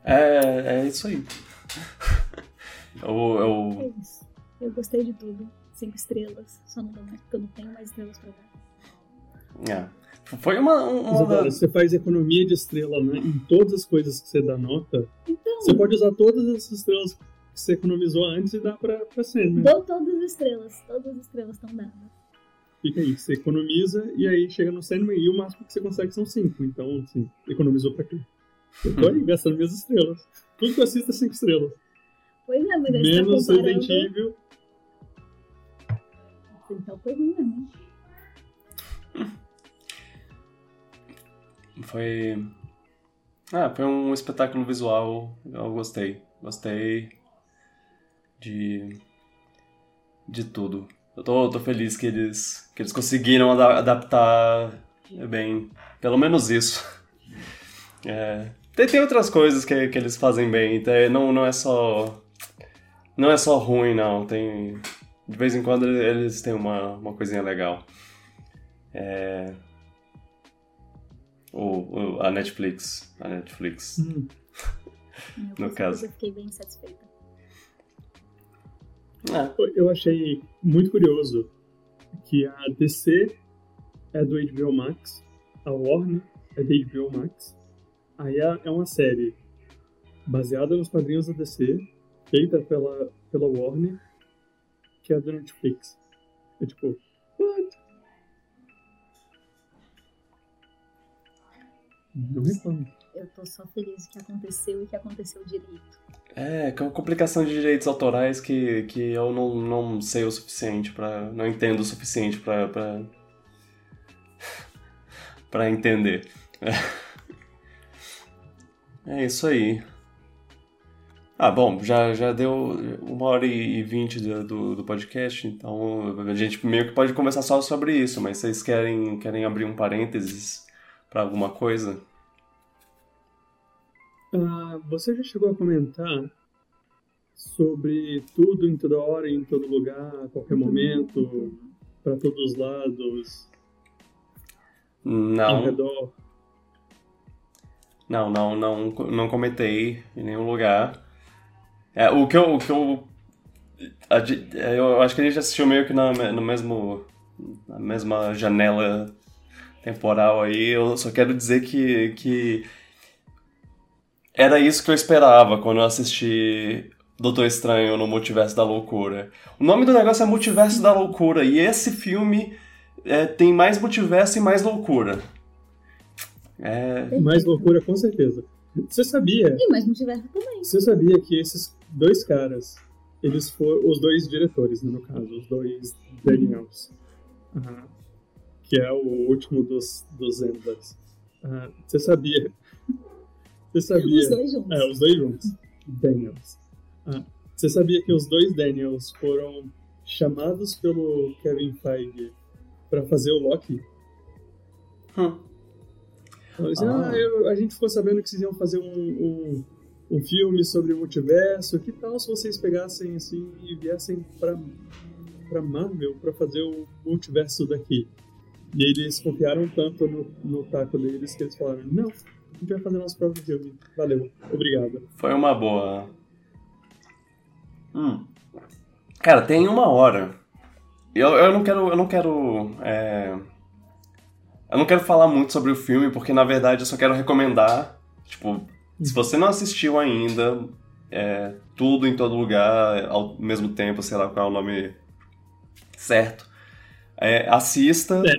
É, é isso aí. eu, eu... É isso. Eu gostei de tudo. Cinco estrelas. Só não dá mais porque eu não tenho mais estrelas pra dar. É. Foi uma. uma... Agora, você faz economia de estrela, né? Em todas as coisas que você dá nota. Então... Você pode usar todas essas estrelas você economizou antes e dá pra, pra ser, né? Dou todas as estrelas. Todas as estrelas estão dadas fica aí, você economiza e aí chega no Sandman e o máximo que você consegue são 5. Então, assim, economizou pra quê? Eu tô aí gastando minhas estrelas. Tudo que eu assisto é 5 estrelas. Pois é, mas aí Menos tá comparando... Resident Evil. Então foi ruim, né? Foi. Ah, foi um espetáculo visual. Eu gostei. Gostei de. de tudo. Eu tô, tô feliz que eles, que eles conseguiram adaptar bem. Pelo menos isso. É, tem, tem outras coisas que, que eles fazem bem. Então não, não é só. não é só ruim, não. Tem. De vez em quando eles têm uma, uma coisinha legal. É. O, o, a Netflix. A Netflix. Hum. no caso. Eu fiquei bem satisfeita. É. Eu achei muito curioso que a DC é do HBO Max, a Warner é da HBO Max, aí é, é uma série baseada nos quadrinhos da DC, feita pela, pela Warner, que é da Netflix. É tipo, what? Não reclamo. Eu tô só feliz que aconteceu e que aconteceu direito. É, é uma complicação de direitos autorais que, que eu não, não sei o suficiente para não entendo o suficiente para para entender. É. é isso aí. Ah, bom, já, já deu uma hora e vinte do, do, do, podcast, então a gente meio que pode começar só sobre isso, mas vocês querem, querem abrir um parênteses para alguma coisa? Ah, você já chegou a comentar sobre tudo em toda hora, em todo lugar, a qualquer momento, para todos os lados, não. ao redor? Não, não, não, não comentei em nenhum lugar. É, o que eu, o que eu, eu acho que a gente assistiu meio que na, no mesmo, na mesma janela temporal aí. Eu só quero dizer que, que era isso que eu esperava quando eu assisti Doutor Estranho no Multiverso da Loucura. O nome do negócio é Multiverso da Loucura e esse filme é, tem mais multiverso e mais loucura. É... Mais loucura, com certeza. Você sabia? E mais multiverso também. Você sabia que esses dois caras, eles foram os dois diretores, né, no caso, os dois Daniels, uhum. que é o último dos, dos Endless. Uhum. Você sabia? Você sabia? Os dois juntos. É, os dois juntos. Daniels. Uhum. Você sabia que os dois Daniels foram chamados pelo Kevin Feige para fazer o Loki? Hum. Assim, ah. ah eu, a gente ficou sabendo que vocês iam fazer um, um um filme sobre o multiverso. Que tal se vocês pegassem assim e viessem para para Marvel para fazer o multiverso daqui? E eles confiaram tanto no, no taco deles que eles falaram: não, a gente vai fazer nosso próprio filme. Valeu, obrigado. Foi uma boa. Hum. Cara, tem uma hora. Eu, eu não quero. Eu não quero. É... Eu não quero falar muito sobre o filme, porque na verdade eu só quero recomendar. Tipo, se você não assistiu ainda, é, tudo em todo lugar, ao mesmo tempo, sei lá qual é o nome certo, é, assista. É,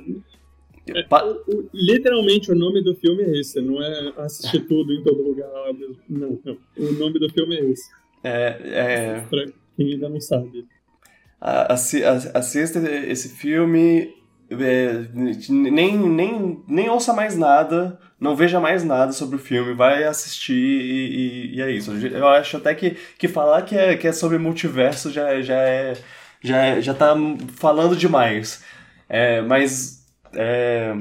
pa... o, literalmente o nome do filme é esse, não é assistir tudo em todo lugar. Não, não. O nome do filme é esse. É, é... Pra quem ainda não sabe. Assista esse filme é, nem, nem, nem ouça mais nada, não veja mais nada sobre o filme, vai assistir e, e, e, é isso. Eu acho até que, que falar que é, que é sobre multiverso já, já é. Já, é, já tá falando demais. É, mas. É,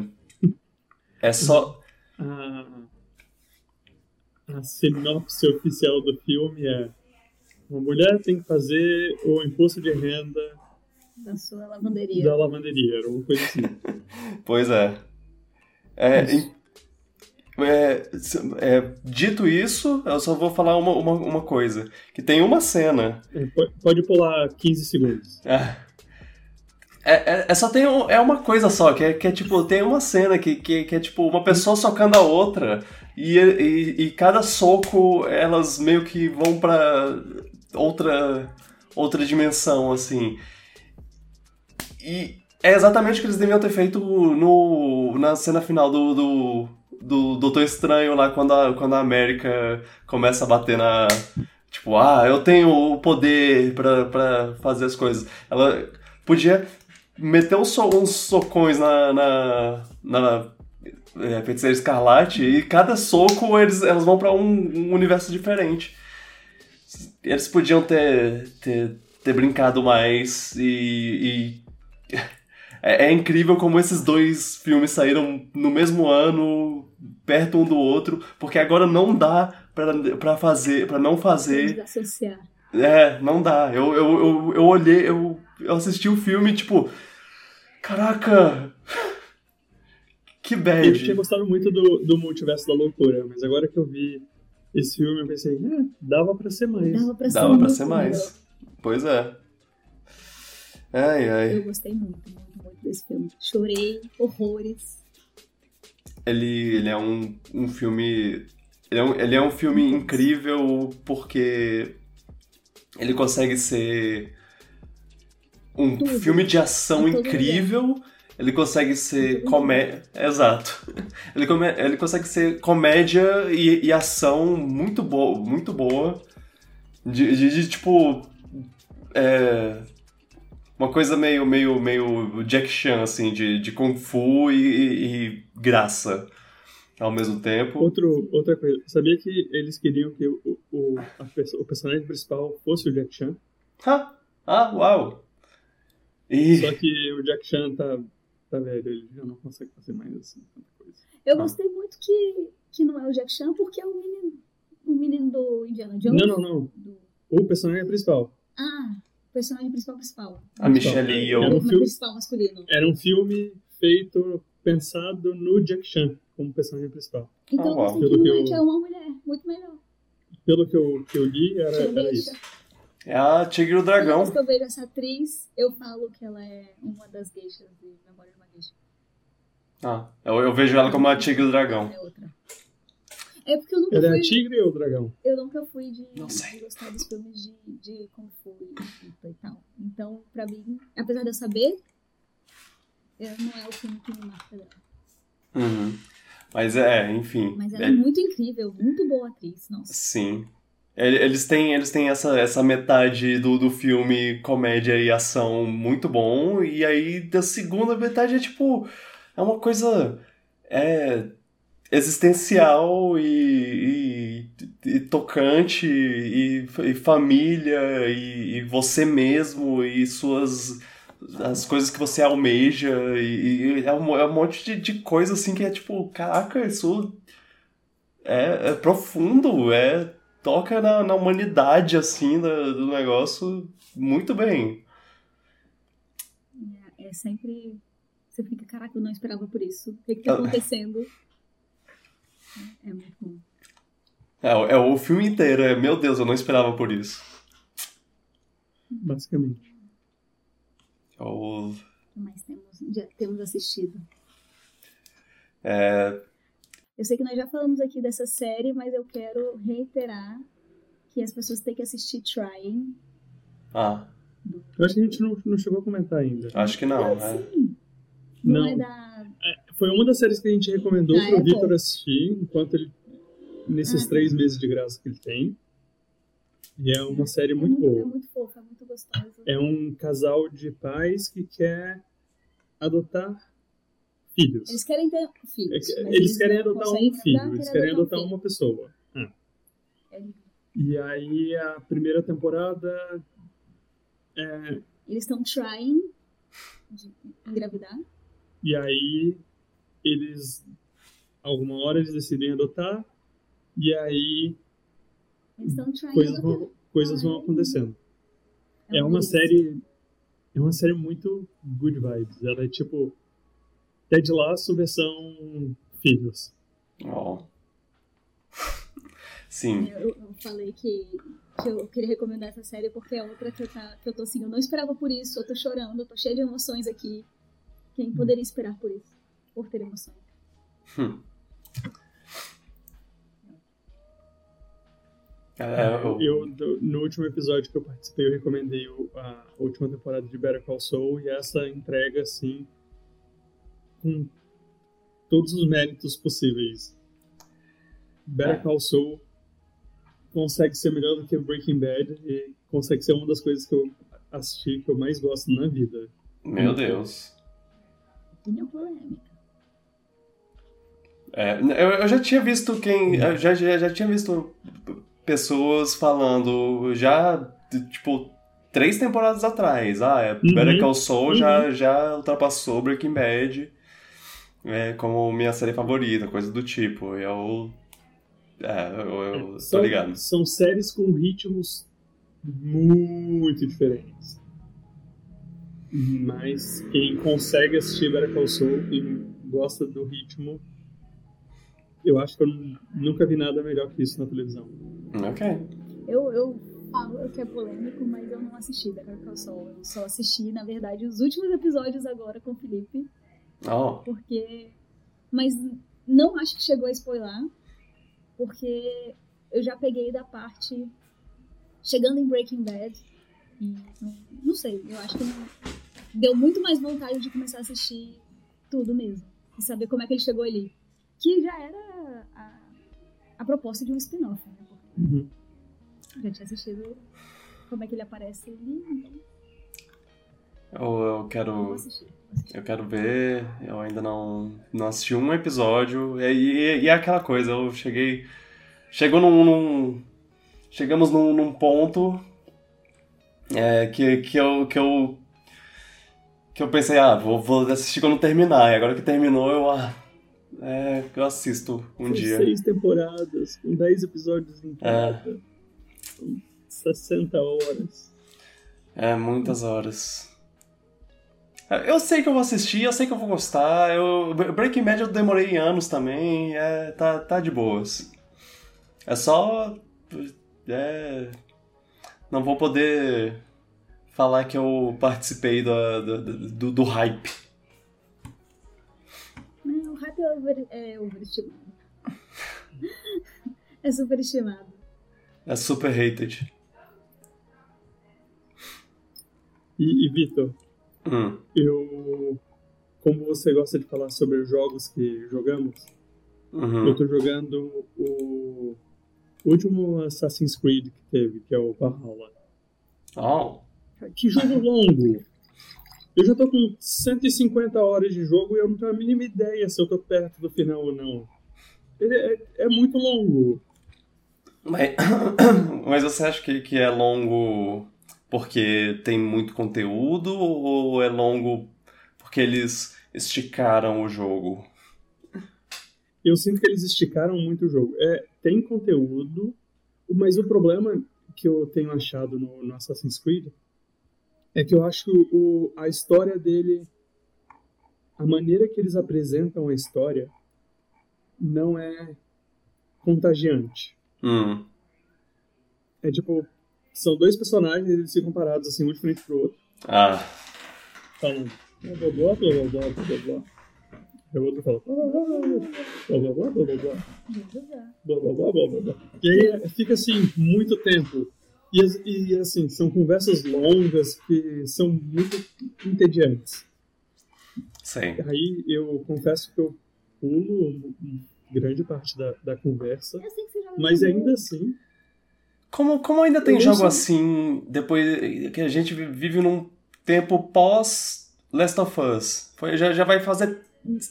é só. A, a sinopse oficial do filme é: uma mulher tem que fazer o imposto de renda da sua lavanderia. Da lavanderia, era uma coisa assim. pois é. É, é, é, dito isso, eu só vou falar uma, uma, uma coisa. Que tem uma cena. É, pode pular 15 segundos. É. É, é, é, só tem um, é uma coisa só, que é, que é tipo, tem uma cena que, que, que é tipo uma pessoa socando a outra e, e, e cada soco elas meio que vão pra outra, outra dimensão, assim. E é exatamente o que eles deviam ter feito no, na cena final do, do, do Doutor Estranho, lá quando a, quando a América começa a bater na. Tipo, ah, eu tenho o poder pra, pra fazer as coisas. Ela podia meter uns, so, uns socões na, na, na é, Feiticeira Escarlate e cada soco eles, elas vão para um, um, universo diferente. Eles podiam ter, ter, ter brincado mais e, e é, é, incrível como esses dois filmes saíram no mesmo ano, perto um do outro, porque agora não dá para fazer, para não fazer. Desassociar. É, não dá. Eu, eu, eu, eu olhei, eu, eu assisti o filme, tipo. Caraca! Que bad. Eu tinha gostado muito do, do Multiverso da Loucura, mas agora que eu vi esse filme, eu pensei, é, dava pra ser mais. Dava pra ser, dava pra ser mais. Pois é. Ai, ai. Eu gostei muito, muito, muito desse filme. Chorei, horrores. Ele, ele é um, um filme. Ele é um, ele é um filme incrível porque ele consegue ser um Tudo. filme de ação incrível. Ele consegue ser comédia. Exato. Ele, come... ele consegue ser comédia e, e ação muito boa. Muito boa. De, de, de tipo. É... Uma coisa meio, meio, meio Jack Chan, assim, de, de Kung Fu e, e, e graça ao mesmo tempo. Outro, outra coisa, sabia que eles queriam que o, o, a, o personagem principal fosse o Jack Chan? Ah, ah uau! E... Só que o Jack Chan tá, tá velho, ele já não consegue fazer mais assim, tanta coisa. Eu ah. gostei muito que, que não é o Jack Chan, porque é o menino, o menino do Indiana Jones. Não, não, não. Do... O personagem principal. Ah, o personagem principal principal. A Michelle Yeoh. Era um filme, principal masculino. Era um filme feito, pensado no Jack Chan como personagem principal. Então ah, você que é uma mulher, muito melhor. Pelo que eu, que eu li, era, era isso. É a Tigre o Dragão. Toda vez que eu vejo essa atriz, eu falo que ela é uma das geixas de Memória de uma Geisha. Ah, eu, eu vejo ela como a Tigre o Dragão. É outra. É porque eu nunca ela fui... é a tigre ou o dragão? Eu nunca fui de, de gostar dos filmes de, de Kung Fu e, e tal. Então, pra mim, apesar de eu saber, não é o filme que me marca dela. Uhum. Mas é, enfim. Mas ela é, é muito incrível, muito boa atriz, nossa. Sim. Eles têm, eles têm essa, essa metade do, do filme comédia e ação muito bom, e aí da segunda metade é tipo. É uma coisa. É. existencial e, e, e tocante, e, e família, e, e você mesmo, e suas as coisas que você almeja e, e é, um, é, um, monte de, de coisa assim que é tipo, caraca, isso é, é profundo, é toca na, na humanidade assim do, do negócio muito bem. É, é, sempre você fica, caraca, eu não esperava por isso. O que, que tá ah. acontecendo? É, é muito bom. É, é o filme inteiro, é, meu Deus, eu não esperava por isso. Basicamente. Ou... Mas temos, já temos assistido. É... Eu sei que nós já falamos aqui dessa série, mas eu quero reiterar que as pessoas têm que assistir Trying. Ah. Eu acho que a gente não, não chegou a comentar ainda. Acho que não, ah, é. Sim. Não, não. é da... É, foi uma das séries que a gente recomendou para o Victor assistir, enquanto ele... Nesses ah, três meses de graça que ele tem. E é uma série é muito, muito, boa. É muito fofa, é muito gostosa. É um casal de pais que quer adotar filhos. Eles querem ter filhos. É, eles, eles, querem adotar um filho, eles querem adotar um uma pessoa. Ah. É. E aí a primeira temporada. É... Eles estão trying de engravidar. E aí eles. Alguma hora eles decidem adotar. E aí coisas vão, coisas vão acontecendo. É, é uma série. É uma série muito good vibes. Ela é tipo. Ted Lasso versão filhos. Oh. Sim. Eu, eu, falei que, que eu queria recomendar essa série porque é outra que eu, tá, que eu tô assim, eu não esperava por isso, eu tô chorando, eu tô cheia de emoções aqui. Quem poderia esperar por isso? Por ter emoções. Hum. É, eu... eu... no último episódio que eu participei, eu recomendei a última temporada de Better Call Saul e essa entrega, assim, com todos os méritos possíveis. Better é. Call Saul consegue ser melhor do que Breaking Bad e consegue ser uma das coisas que eu assisti que eu mais gosto na vida. Meu Deus. Opinião polêmica. É, eu, eu já tinha visto quem. já, já, já tinha visto pessoas falando já, tipo, três temporadas atrás. Ah, é, uhum. Better Call Saul uhum. já, já ultrapassou Breaking Bad é, como minha série favorita, coisa do tipo. Eu. É, eu, eu são, tô ligado. São séries com ritmos muito diferentes. Mas quem consegue assistir Better Call Saul, quem gosta do ritmo, eu acho que eu nunca vi nada melhor que isso na televisão. Ok. Eu, eu falo que é polêmico, mas eu não assisti Better Call Saul. Eu só assisti, na verdade, os últimos episódios agora com o Felipe. Oh. Porque. Mas não acho que chegou a spoiler, porque eu já peguei da parte. Chegando em Breaking Bad. E, não sei, eu acho que deu muito mais vontade de começar a assistir tudo mesmo. E saber como é que ele chegou ali. Que já era a, a proposta de um spin-off, né? Uhum. Já tinha assistido como é que ele aparece ali, então. Eu, eu quero. Eu quero ver, eu ainda não, não assisti um episódio. E, e, e é aquela coisa, eu cheguei. Chegou num. num chegamos num, num ponto é, que, que, eu, que eu. Que eu pensei, ah, vou, vou assistir quando terminar. E agora que terminou, eu. Ah, é, eu assisto um dia. Seis temporadas, com dez episódios em cada. É. 60 horas. É, muitas horas. Eu sei que eu vou assistir, eu sei que eu vou gostar. Eu, Breaking Bad eu demorei anos também, é, tá, tá de boas. É só. É, não vou poder falar que eu participei do, do, do, do hype. Não, o hype é, over, é overestimado. é superestimado. É super hated. E, e Vitor, hum. eu. Como você gosta de falar sobre os jogos que jogamos, uhum. eu tô jogando o último Assassin's Creed que teve, que é o Valhalla. Oh. Que jogo longo! Eu já tô com 150 horas de jogo e eu não tenho a mínima ideia se eu tô perto do final ou não. Ele é, é muito longo. Mas, mas você acha que, que é longo porque tem muito conteúdo ou é longo porque eles esticaram o jogo? Eu sinto que eles esticaram muito o jogo. É, tem conteúdo, mas o problema que eu tenho achado no, no Assassin's Creed é que eu acho que o, a história dele, a maneira que eles apresentam a história, não é contagiante. Hum. É tipo, são dois personagens, eles ficam parados assim, um de frente pro outro. Ah. Falando. Blá blá blá blá blá blá blá blá. E o outro fala. Blá blá blá blá blá blá blá blá blá. Blá blá blá. E aí fica assim, muito tempo. E, e assim, são conversas longas que são muito entediantes. Sim. Aí eu confesso que eu pulo grande parte da, da conversa. Assim mas ainda assim. Como, como ainda tem jogo assim, depois que a gente vive num tempo pós Last of Us? Foi, já, já vai fazer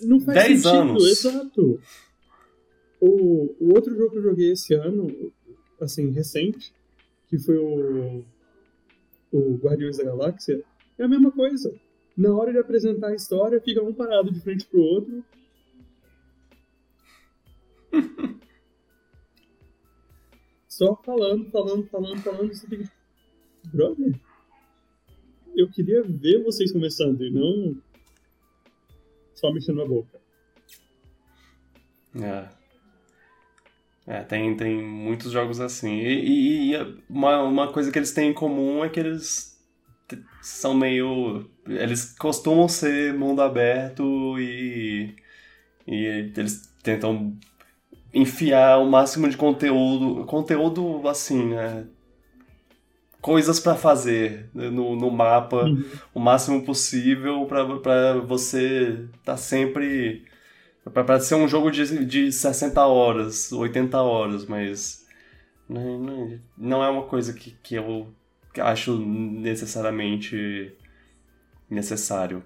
Não faz 10 sentido, anos. Exato. O, o outro jogo que eu joguei esse ano, assim, recente, que foi o, o Guardiões da Galáxia, é a mesma coisa. Na hora de apresentar a história, fica um parado de frente pro outro. Só falando, falando, falando, falando, você fica. Brother, eu queria ver vocês começando e não só mexendo na boca. É. É, tem, tem muitos jogos assim. E, e, e uma, uma coisa que eles têm em comum é que eles são meio. Eles costumam ser mundo aberto e. E eles tentam enfiar o máximo de conteúdo. Conteúdo assim, né? Coisas pra fazer no, no mapa Uhum. o máximo possível pra você tá sempre. Pra ser um jogo de, de 60 horas, 80 horas, mas. Não, não, não é uma coisa que, que eu acho necessariamente necessário.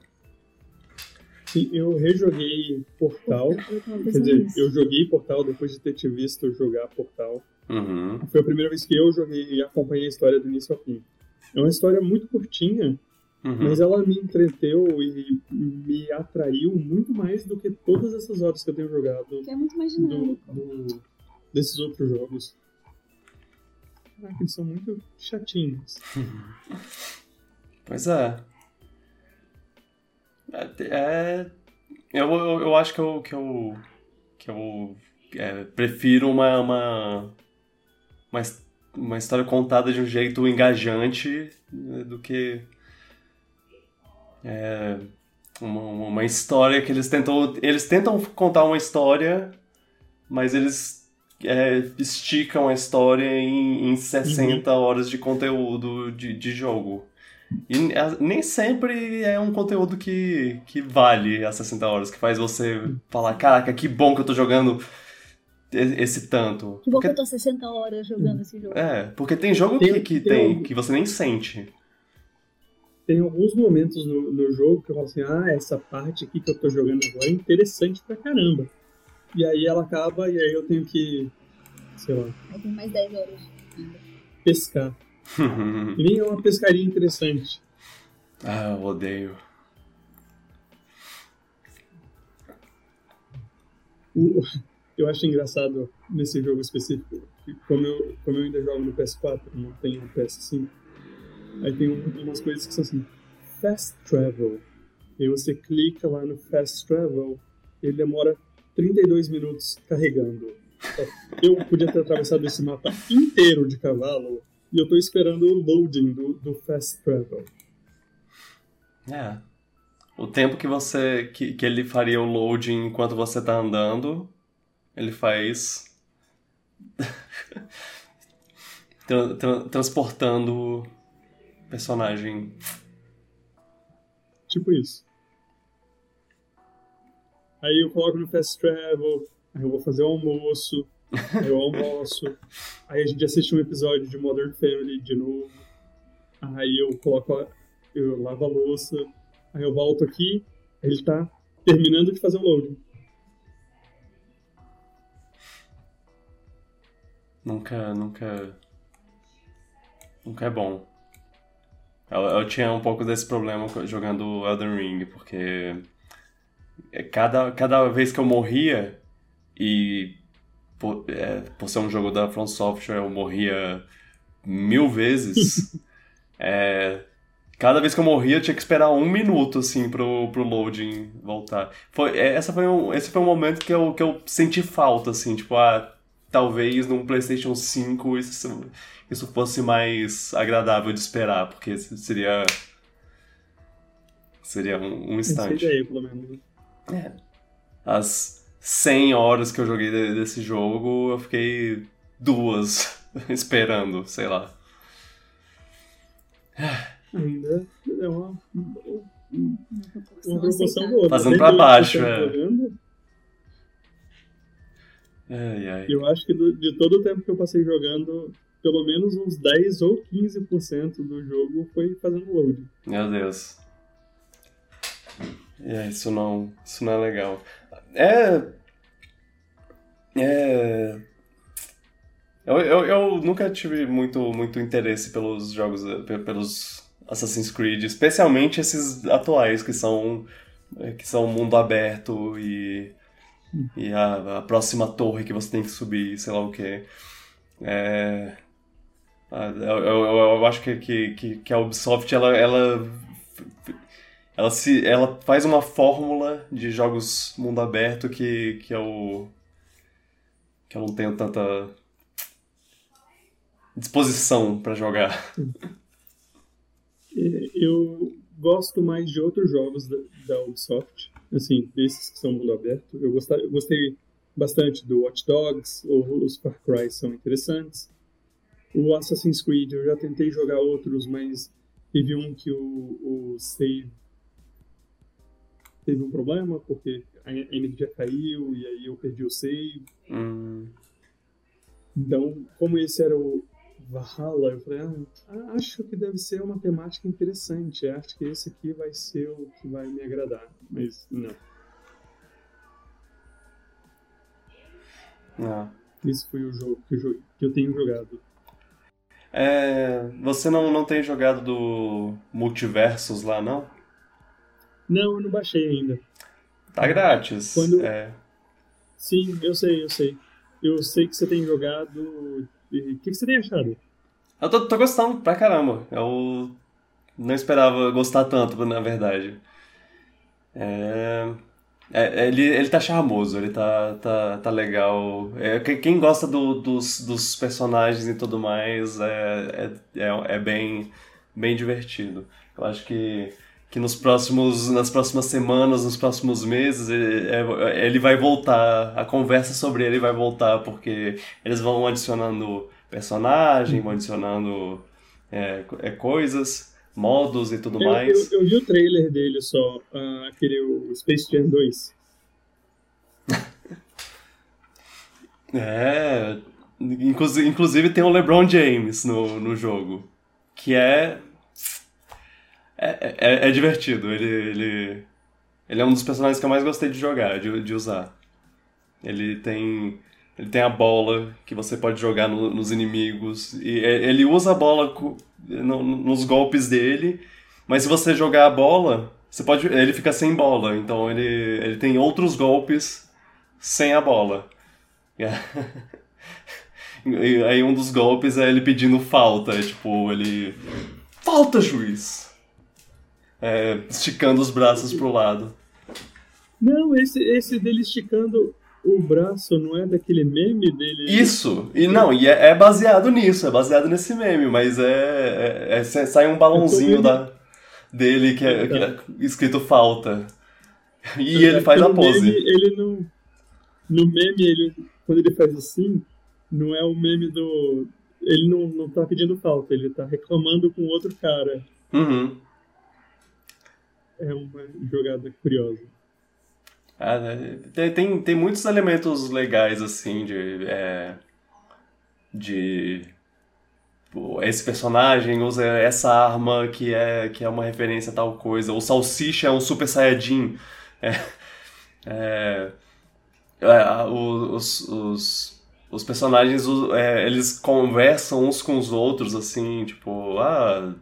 Sim, eu rejoguei Portal. Eu Quer dizer, nisso. eu joguei Portal depois de ter te visto jogar Portal. Uhum. Foi a primeira vez que eu joguei e acompanhei a história do início ao fim. É uma história muito curtinha, Uhum. mas ela me entreteu e me atraiu muito mais do que todas essas horas que eu tenho jogado Que é muito mais do, dinâmico. do- desses outros jogos. caraca, eles são muito chatinhos. pois é. É, é eu, eu, eu, acho que eu, que eu, que eu é, prefiro uma, uma, uma, uma história contada de um jeito engajante né, do que é, uma, uma história que eles tentam. Eles tentam contar uma história, mas eles é, esticam a história em, em 60 uhum. horas de conteúdo de, de jogo. E nem sempre é um conteúdo que, que vale as 60 horas, que faz você falar, caraca, que bom que eu tô jogando esse tanto. Que bom porque... que eu tô 60 horas jogando esse jogo. É, porque tem jogo tem, que, que, tem, tem, que você nem sente. Tem alguns momentos no, no jogo que eu falo assim, ah, essa parte aqui que eu tô jogando agora é interessante pra caramba. E aí ela acaba e aí eu tenho que, sei lá... Eu tenho mais 10 horas Pescar. E nem é uma pescaria interessante. Ah, eu odeio. Eu acho engraçado nesse jogo específico, como eu, como eu ainda jogo no PS4, não tenho no PS5, aí tem um, umas coisas que são assim, Fast Travel. E você clica lá no Fast Travel, ele demora 32 minutos carregando. Eu podia ter atravessado esse mapa inteiro de cavalo e eu tô esperando o loading do, do Fast Travel. É. O tempo que você que, que ele faria o loading enquanto você tá andando ele faz. tra tra transportando o personagem. Tipo isso. Aí eu coloco no Fast Travel, aí eu vou fazer o almoço, eu almoço, aí a gente assiste um episódio de Modern Family de novo, aí eu coloco, eu lavo a louça, aí eu volto aqui, ele tá terminando de fazer o loading. Nunca, nunca. Nunca é bom. Eu, eu tinha um pouco desse problema jogando Elden Ring, porque é, cada, cada vez que eu morria, e por, é, por ser um jogo da From Software eu morria mil vezes, é, cada vez que eu morria eu tinha que esperar um minuto, assim, pro, pro loading voltar. Foi, é, essa foi um, esse foi um momento que eu, que eu senti falta, assim, tipo, ah, talvez num PlayStation 5 isso, isso fosse mais agradável de esperar, porque seria. Seria um, um instante. Aí, pelo menos. É. As 100 horas que eu joguei desse jogo, eu fiquei duas esperando, sei lá. Ainda é uma, uma proporção boa. Fazendo pra baixo, é. Ai, ai. Eu acho que do, de todo o tempo que eu passei jogando, pelo menos uns 10 ou 15% do jogo foi fazendo load. Meu Deus. É, isso não, isso não é legal. É. É. Eu, eu, eu nunca tive muito, muito interesse pelos jogos, pelos Assassin's Creed, especialmente esses atuais que são que são mundo aberto e e a, a, próxima torre que você tem que subir, sei lá o que. É, eu, eu, eu, acho que, que, que a Ubisoft ela, ela, ela, se, ela faz uma fórmula de jogos mundo aberto que, que eu, que eu não tenho tanta disposição para jogar. Eu gosto mais de outros jogos da, Ubisoft assim, desses que são mundo aberto. Eu gostei, eu gostei bastante do Watch Dogs, ou os Far Cry são interessantes. O Assassin's Creed, eu já tentei jogar outros, mas teve um que o, o save teve um problema, porque a energia caiu e aí eu perdi o save. Hum. Então, como esse era o, Valhalla, eu falei, ah, acho que deve ser uma temática interessante. Acho que esse aqui vai ser o que vai me agradar. Mas não. Não. Esse foi o jogo que eu, que eu tenho jogado. É, você não, não tem jogado do Multiversos lá, não? Não, eu não baixei ainda. Tá grátis. Quando... É. Sim, eu sei, eu sei. Eu sei que você tem jogado o que, que, você tem achado? Eu tô, tô gostando pra caramba. Eu não esperava gostar tanto, na verdade. É... É, é, ele, ele tá charmoso, ele tá, tá, tá legal. É, quem gosta do, dos, dos personagens e tudo mais é, é, é, é, bem, bem divertido. Eu acho que, que nos próximos, nas próximas semanas, nos próximos meses, ele, é, ele vai voltar. A conversa sobre ele vai voltar, porque eles vão adicionando personagem, vão adicionando é, é coisas modos e tudo eu, mais. Eu, eu, vi o trailer dele só, uh, aquele o Space Jam 2. é. Inclusive, inclusive tem o LeBron James no, no jogo. Que é. É, é, é divertido. Ele, ele, ele é um dos personagens que eu mais gostei de jogar, de, de usar. Ele tem. Ele tem a bola que você pode jogar no, nos inimigos. E é, ele usa a bola no, nos golpes dele, mas se você jogar a bola, você pode, ele fica sem bola. Então ele, ele tem outros golpes sem a bola. E aí um dos golpes é ele pedindo falta. É tipo, ele. Falta, juiz! É, esticando os braços pro lado. Não, esse, esse dele esticando o braço não é daquele meme dele? Isso! E não, e é, é baseado nisso, é baseado nesse meme, mas é. é, é sai um balãozinho da, dele que é, que é, escrito falta. E ele faz a pose. Meme, ele não. No meme, ele, quando ele faz assim, não é o meme do. Ele não, não tá pedindo falta, ele tá reclamando com outro cara. Uhum. É uma jogada curiosa. Ah, né? tem, tem, muitos elementos legais, assim, de. É, de. Esse personagem usa essa arma que é, que é uma referência a tal coisa. O Salsicha é um Super Saiyajin. É, é, é, os, os, os personagens, é, eles conversam uns com os outros, assim, tipo, ah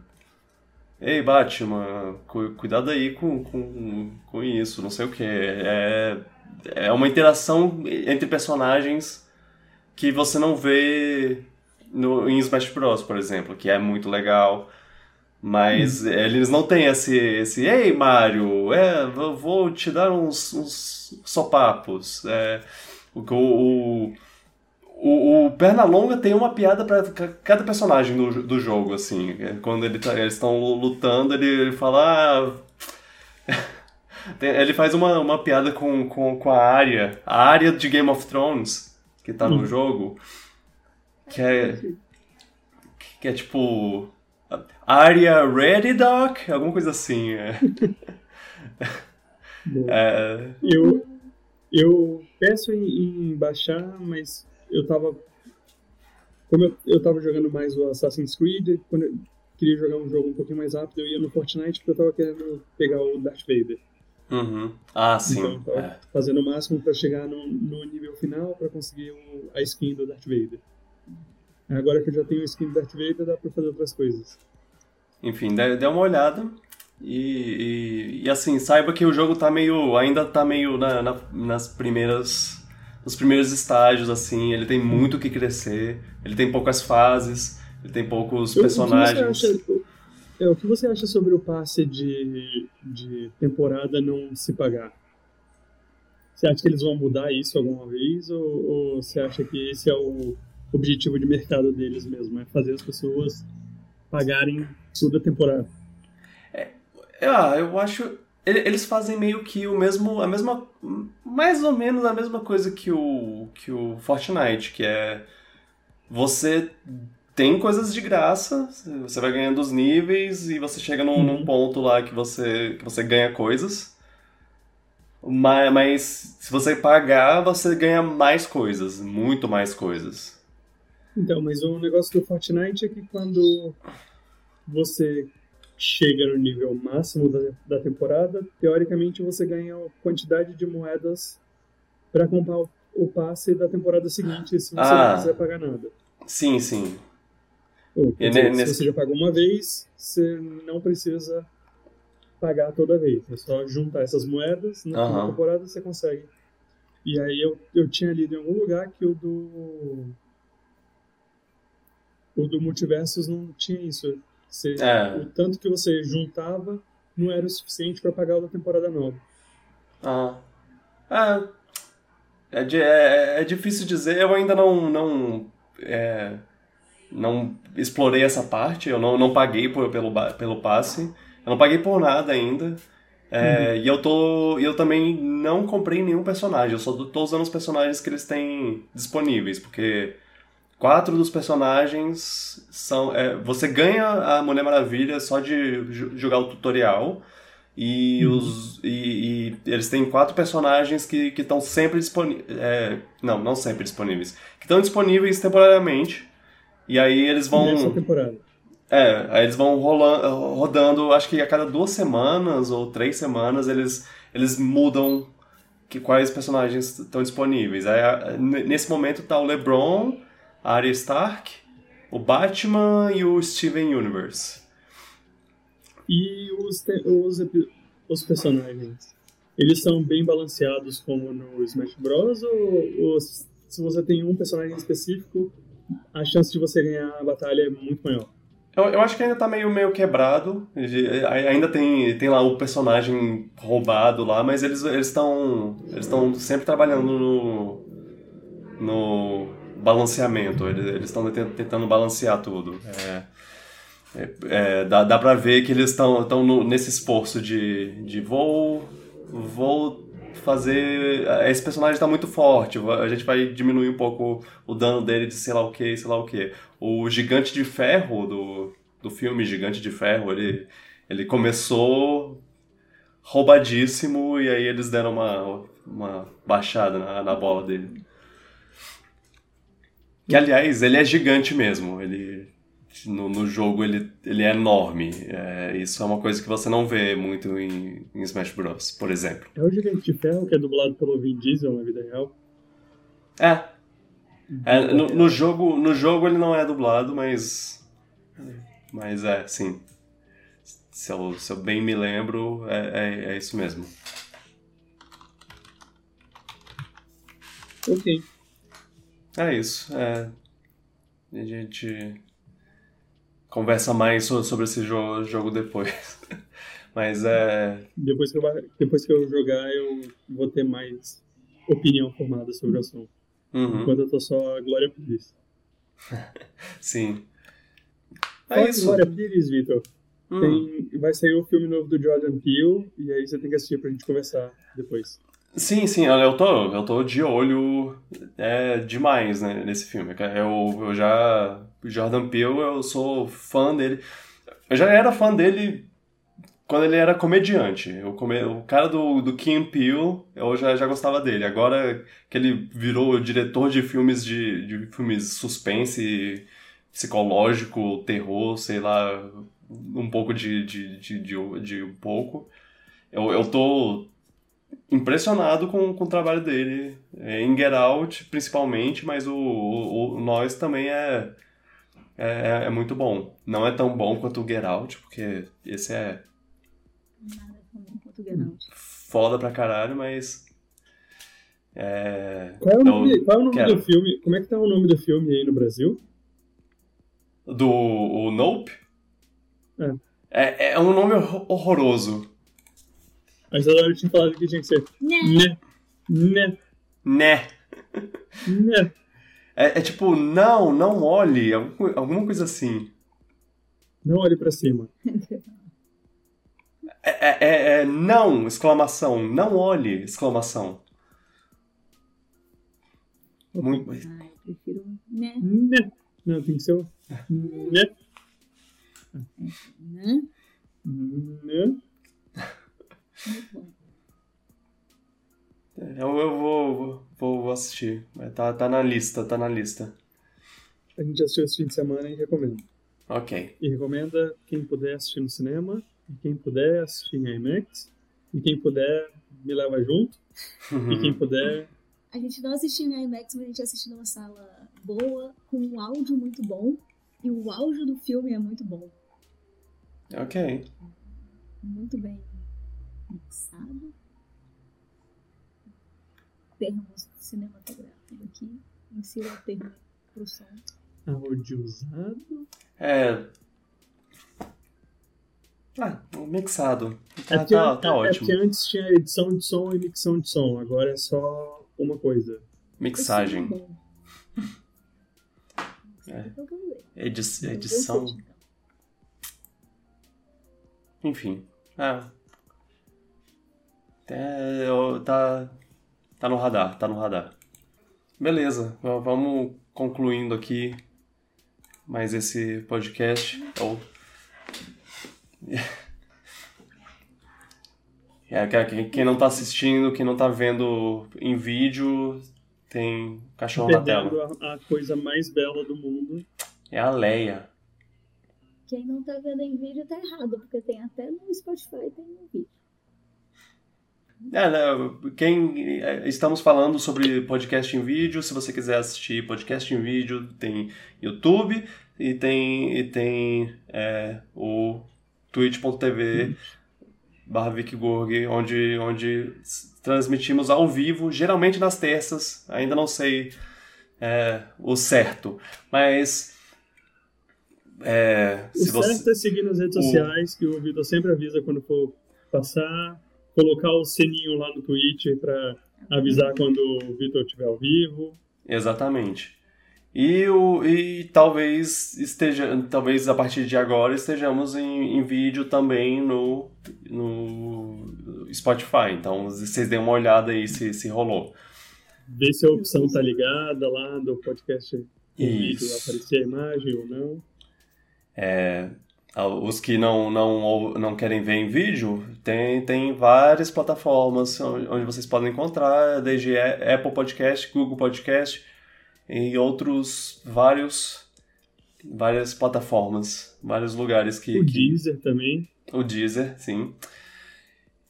Ei, Batman, cu cuidado aí com, com, com isso, não sei o que. É, é uma interação entre personagens que você não vê no, em Smash Bros, por exemplo, que é muito legal. Mas hum. eles não têm esse, esse Ei, Mario, é, vou te dar uns, uns sopapos. É, o, o, o, o Pernalonga tem uma piada para cada personagem do, do jogo, assim. É, quando ele tá, eles estão lutando, ele, ele fala. Ah... ele faz uma, uma piada com, com, com a área, a área de Game of Thrones, que tá no hum. jogo, que é. que é tipo. Área Ready Doc? Alguma coisa assim. É. é... Eu, eu peço em, em baixar, mas eu tava. Como eu, eu tava jogando mais o Assassin's Creed, quando eu queria jogar um jogo um pouquinho mais rápido, eu ia no Fortnite porque eu tava querendo pegar o Darth Vader. Uhum. Ah, sim. Então, tava é. fazendo o máximo para chegar no, no, nível final para conseguir o, a skin do Darth Vader. Agora que eu já tenho a skin do Darth Vader, dá pra fazer outras coisas. Enfim, dê, dê uma olhada. E, e, e, assim, saiba que o jogo tá meio. ainda tá meio na, na, nas primeiras nos primeiros estágios, assim, ele tem muito o que crescer, ele tem poucas fases, ele tem poucos personagens. O que, acha, é, o que você acha sobre o passe de, de temporada não se pagar? Você acha que eles vão mudar isso alguma vez ou, ou você acha que esse é o objetivo de mercado deles mesmo, é fazer as pessoas pagarem toda a temporada? É, ah, eu acho eles fazem meio que o mesmo, a mesma, mais ou menos a mesma coisa que o, que o Fortnite, que é você tem coisas de graça, você vai ganhando os níveis e você chega num, uhum. num ponto lá que você, que você ganha coisas. Mas, mas se você pagar, você ganha mais coisas, muito mais coisas. Então, mas o negócio do Fortnite é que quando você chega no nível máximo da, da temporada, teoricamente você ganha a quantidade de moedas para comprar o, o, passe da temporada seguinte, se você ah, não quiser pagar nada. Sim, sim. Ou, dizer, nesse... Se você já pagou uma vez, você não precisa pagar toda vez. É só juntar essas moedas na uhum. temporada você consegue. E aí eu, eu tinha lido em algum lugar que o do O do Multiversos não tinha isso. Você, é. O tanto que você juntava não era o suficiente para pagar o da temporada nova. Ah. É, é, é, é, difícil dizer, eu ainda não, não, é, não explorei essa parte, eu não, não paguei por, pelo, pelo passe, eu não paguei por nada ainda. É, uhum. E eu tô. Eu também não comprei nenhum personagem, eu só tô usando os personagens que eles têm disponíveis, porque quatro dos personagens são. É, você ganha a Mulher Maravilha só de jogar o tutorial. E, uhum. os, e, e, eles têm quatro personagens que estão sempre disponíveis. É, não, não sempre disponíveis. Que estão disponíveis temporariamente. E aí eles vão. Nessa temporada. É, aí eles vão rolando, rodando, acho que a cada duas semanas ou três semanas eles, eles mudam que, quais personagens estão disponíveis. Aí, nesse momento tá o LeBron, a Arya Stark, o Batman e o Steven Universe. E os, os, os personagens, eles são bem balanceados como no Smash Bros? Ou, ou se você tem um personagem específico, a chance de você ganhar a batalha é muito maior? Eu, eu acho que ainda tá meio, meio quebrado. Ainda tem, tem lá o personagem roubado lá, mas eles estão eles estão sempre trabalhando no, no balanceamento. Eles estão tentando balancear tudo. É, é, é, dá, dá pra ver que eles estão nesse esforço de, de vou, vou fazer. Esse personagem está muito forte, a gente vai diminuir um pouco o dano dele de sei lá o que, sei lá o que. O Gigante de Ferro do, do filme Gigante de Ferro, ele, ele começou roubadíssimo e aí eles deram uma, uma baixada na, na bola dele. Que aliás, ele é gigante mesmo. Ele no, no jogo ele, ele é enorme. É, isso é uma coisa que você não vê muito em, em Smash Bros, por exemplo. É o Gigante de Ferro que é dublado pelo Vin Diesel na vida real? É. é no, no, jogo, no jogo ele não é dublado, mas. Mas é, sim. Se eu, se eu bem me lembro, é, é, é isso mesmo. Ok. É isso. É, a gente conversa mais sobre esse jogo, jogo depois. Mas é. Depois que, eu, depois que eu jogar, eu vou ter mais opinião formada sobre o assunto. Uhum. Enquanto eu tô só a Glória Pires. Sim. É isso. Glória Pires, Vitor. Hum. Vai sair o filme novo do Jordan Peele, e aí você tem que assistir pra gente conversar depois. Sim, sim, eu tô, eu tô de olho é, demais né, nesse filme. Eu, eu já. Jordan Peele, eu sou fã dele. Eu já era fã dele quando ele era comediante. Eu come, o cara do, do Kim Peele, eu já, já gostava dele. Agora que ele virou diretor de filmes de, de filmes suspense, psicológico, terror, sei lá, um pouco de, de, de, de, de um pouco. Eu, eu tô impressionado com, com o trabalho dele. É, em Get Out, principalmente, mas o, o, o Nós também é, é, é, muito bom. Não é tão bom quanto o Get Out, porque esse é. Nada tão bom quanto o Get Out. Foda pra caralho, mas. É... Qual é o nome, qual é o nome do filme? Como é que tá o nome do filme aí no Brasil? Do o Nope? É. É, é um nome horroroso. A Isadora tinha falado que tinha que ser. Né. Né. Né. Né. É, é tipo, não, não olhe, alguma coisa assim. Não olhe pra cima. É, é, é, é, não, exclamação. Não olhe, exclamação. Muito. Ah, eu prefiro né. Né. Não, tem que ser o. Né. Né. Né. É, eu, eu vou, vou, vou assistir. Tá, tá na lista, tá na lista. A gente assistiu esse fim de semana e recomenda. Ok. E recomenda quem puder assistir no cinema, e quem puder assistir em IMAX, e quem puder me leva junto, e quem puder... A gente não assistiu em IMAX, mas a gente assistiu numa sala boa, com um áudio muito bom, e o áudio do filme é muito bom. Ok. Muito bem mixado. Termos cinematográficos aqui. Insira o termo pro som. Usado? É. Ah, mixado. Tá, é tá, tá, é, ótimo. É porque antes tinha edição de som e mixão de som, agora é só uma coisa. Mixagem. É. Edi edição. Enfim. É. É, tá, tá no radar, tá no radar. Beleza, vamos concluindo aqui mais esse podcast. Ou... É, quem não tá assistindo, quem não tá vendo em vídeo, tem cachorro na tela. A, a coisa mais bela do mundo. É a Leia. Quem não tá vendo em vídeo tá errado, porque tem até no Spotify tem no vídeo. É, né, quem é, estamos falando sobre podcast em vídeo, se você quiser assistir podcast em vídeo, tem YouTube e tem, e tem é, o twitch.tv barra onde, onde transmitimos ao vivo, geralmente nas terças, ainda não sei é, o certo, mas... É, o certo você... é seguir nas redes o... sociais, que o Vitor sempre avisa quando for passar colocar o sininho lá no Twitch para avisar quando o Vitor estiver ao vivo. Exatamente. E, o, e talvez esteja, talvez a partir de agora estejamos em, em vídeo também no, no Spotify. Então vocês deem uma olhada aí se, se rolou. Vê se a opção tá ligada lá do podcast com vídeo, aparecer a imagem ou não. É, os que não, não, não querem ver em vídeo, tem, tem várias plataformas onde vocês podem encontrar, desde Apple Podcast, Google Podcast e outros vários várias plataformas, vários lugares que... O Deezer também. O Deezer, sim.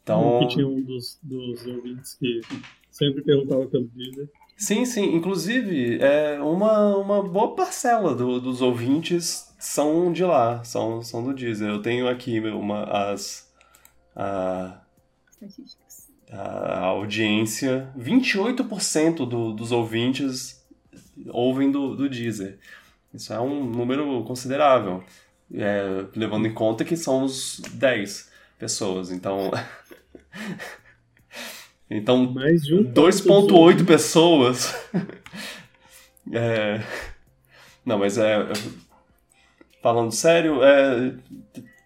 Então... Que tinha um dos, dos ouvintes que sempre perguntava pelo Deezer. Sim, sim. Inclusive, é uma, uma boa parcela do, dos ouvintes são de lá, são, são do Deezer. Eu tenho aqui uma, as. A, a audiência, 28% do, dos ouvintes ouvem do, do Deezer. Isso é um número considerável, é, levando em conta que somos 10 pessoas, então. então, 2,8 pessoas. é, não, mas é falando sério, é,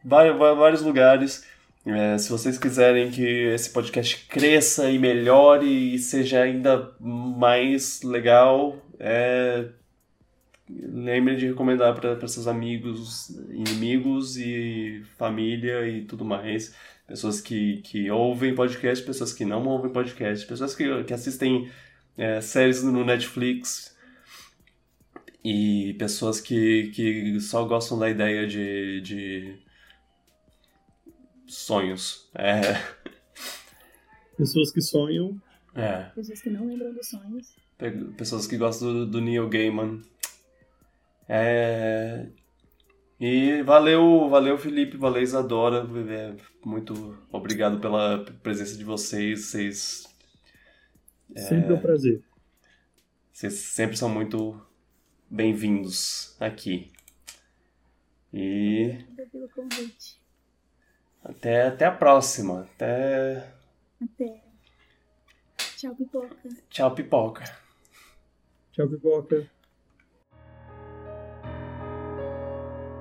vai, vai vários lugares. É, se vocês quiserem que esse podcast cresça e melhore e seja ainda mais legal, é, lembre de recomendar para seus amigos, inimigos e família e tudo mais. Pessoas que, que ouvem podcast, pessoas que não ouvem podcast, pessoas que, que assistem é, séries no Netflix, e pessoas que, que só gostam da ideia de, de sonhos. É. Pessoas que sonham. É. Pessoas que não lembram dos sonhos. Pessoas que gostam do, do Neil Gaiman. É... E valeu, valeu Felipe, valeu Isadora. É, muito obrigado pela presença de vocês. Vocês. Sempre é... um prazer. Vocês sempre são muito bem-vindos aqui. E. pelo convite. Até, até a próxima. Até. Até. Tchau, pipoca. Tchau, pipoca. Tchau, pipoca.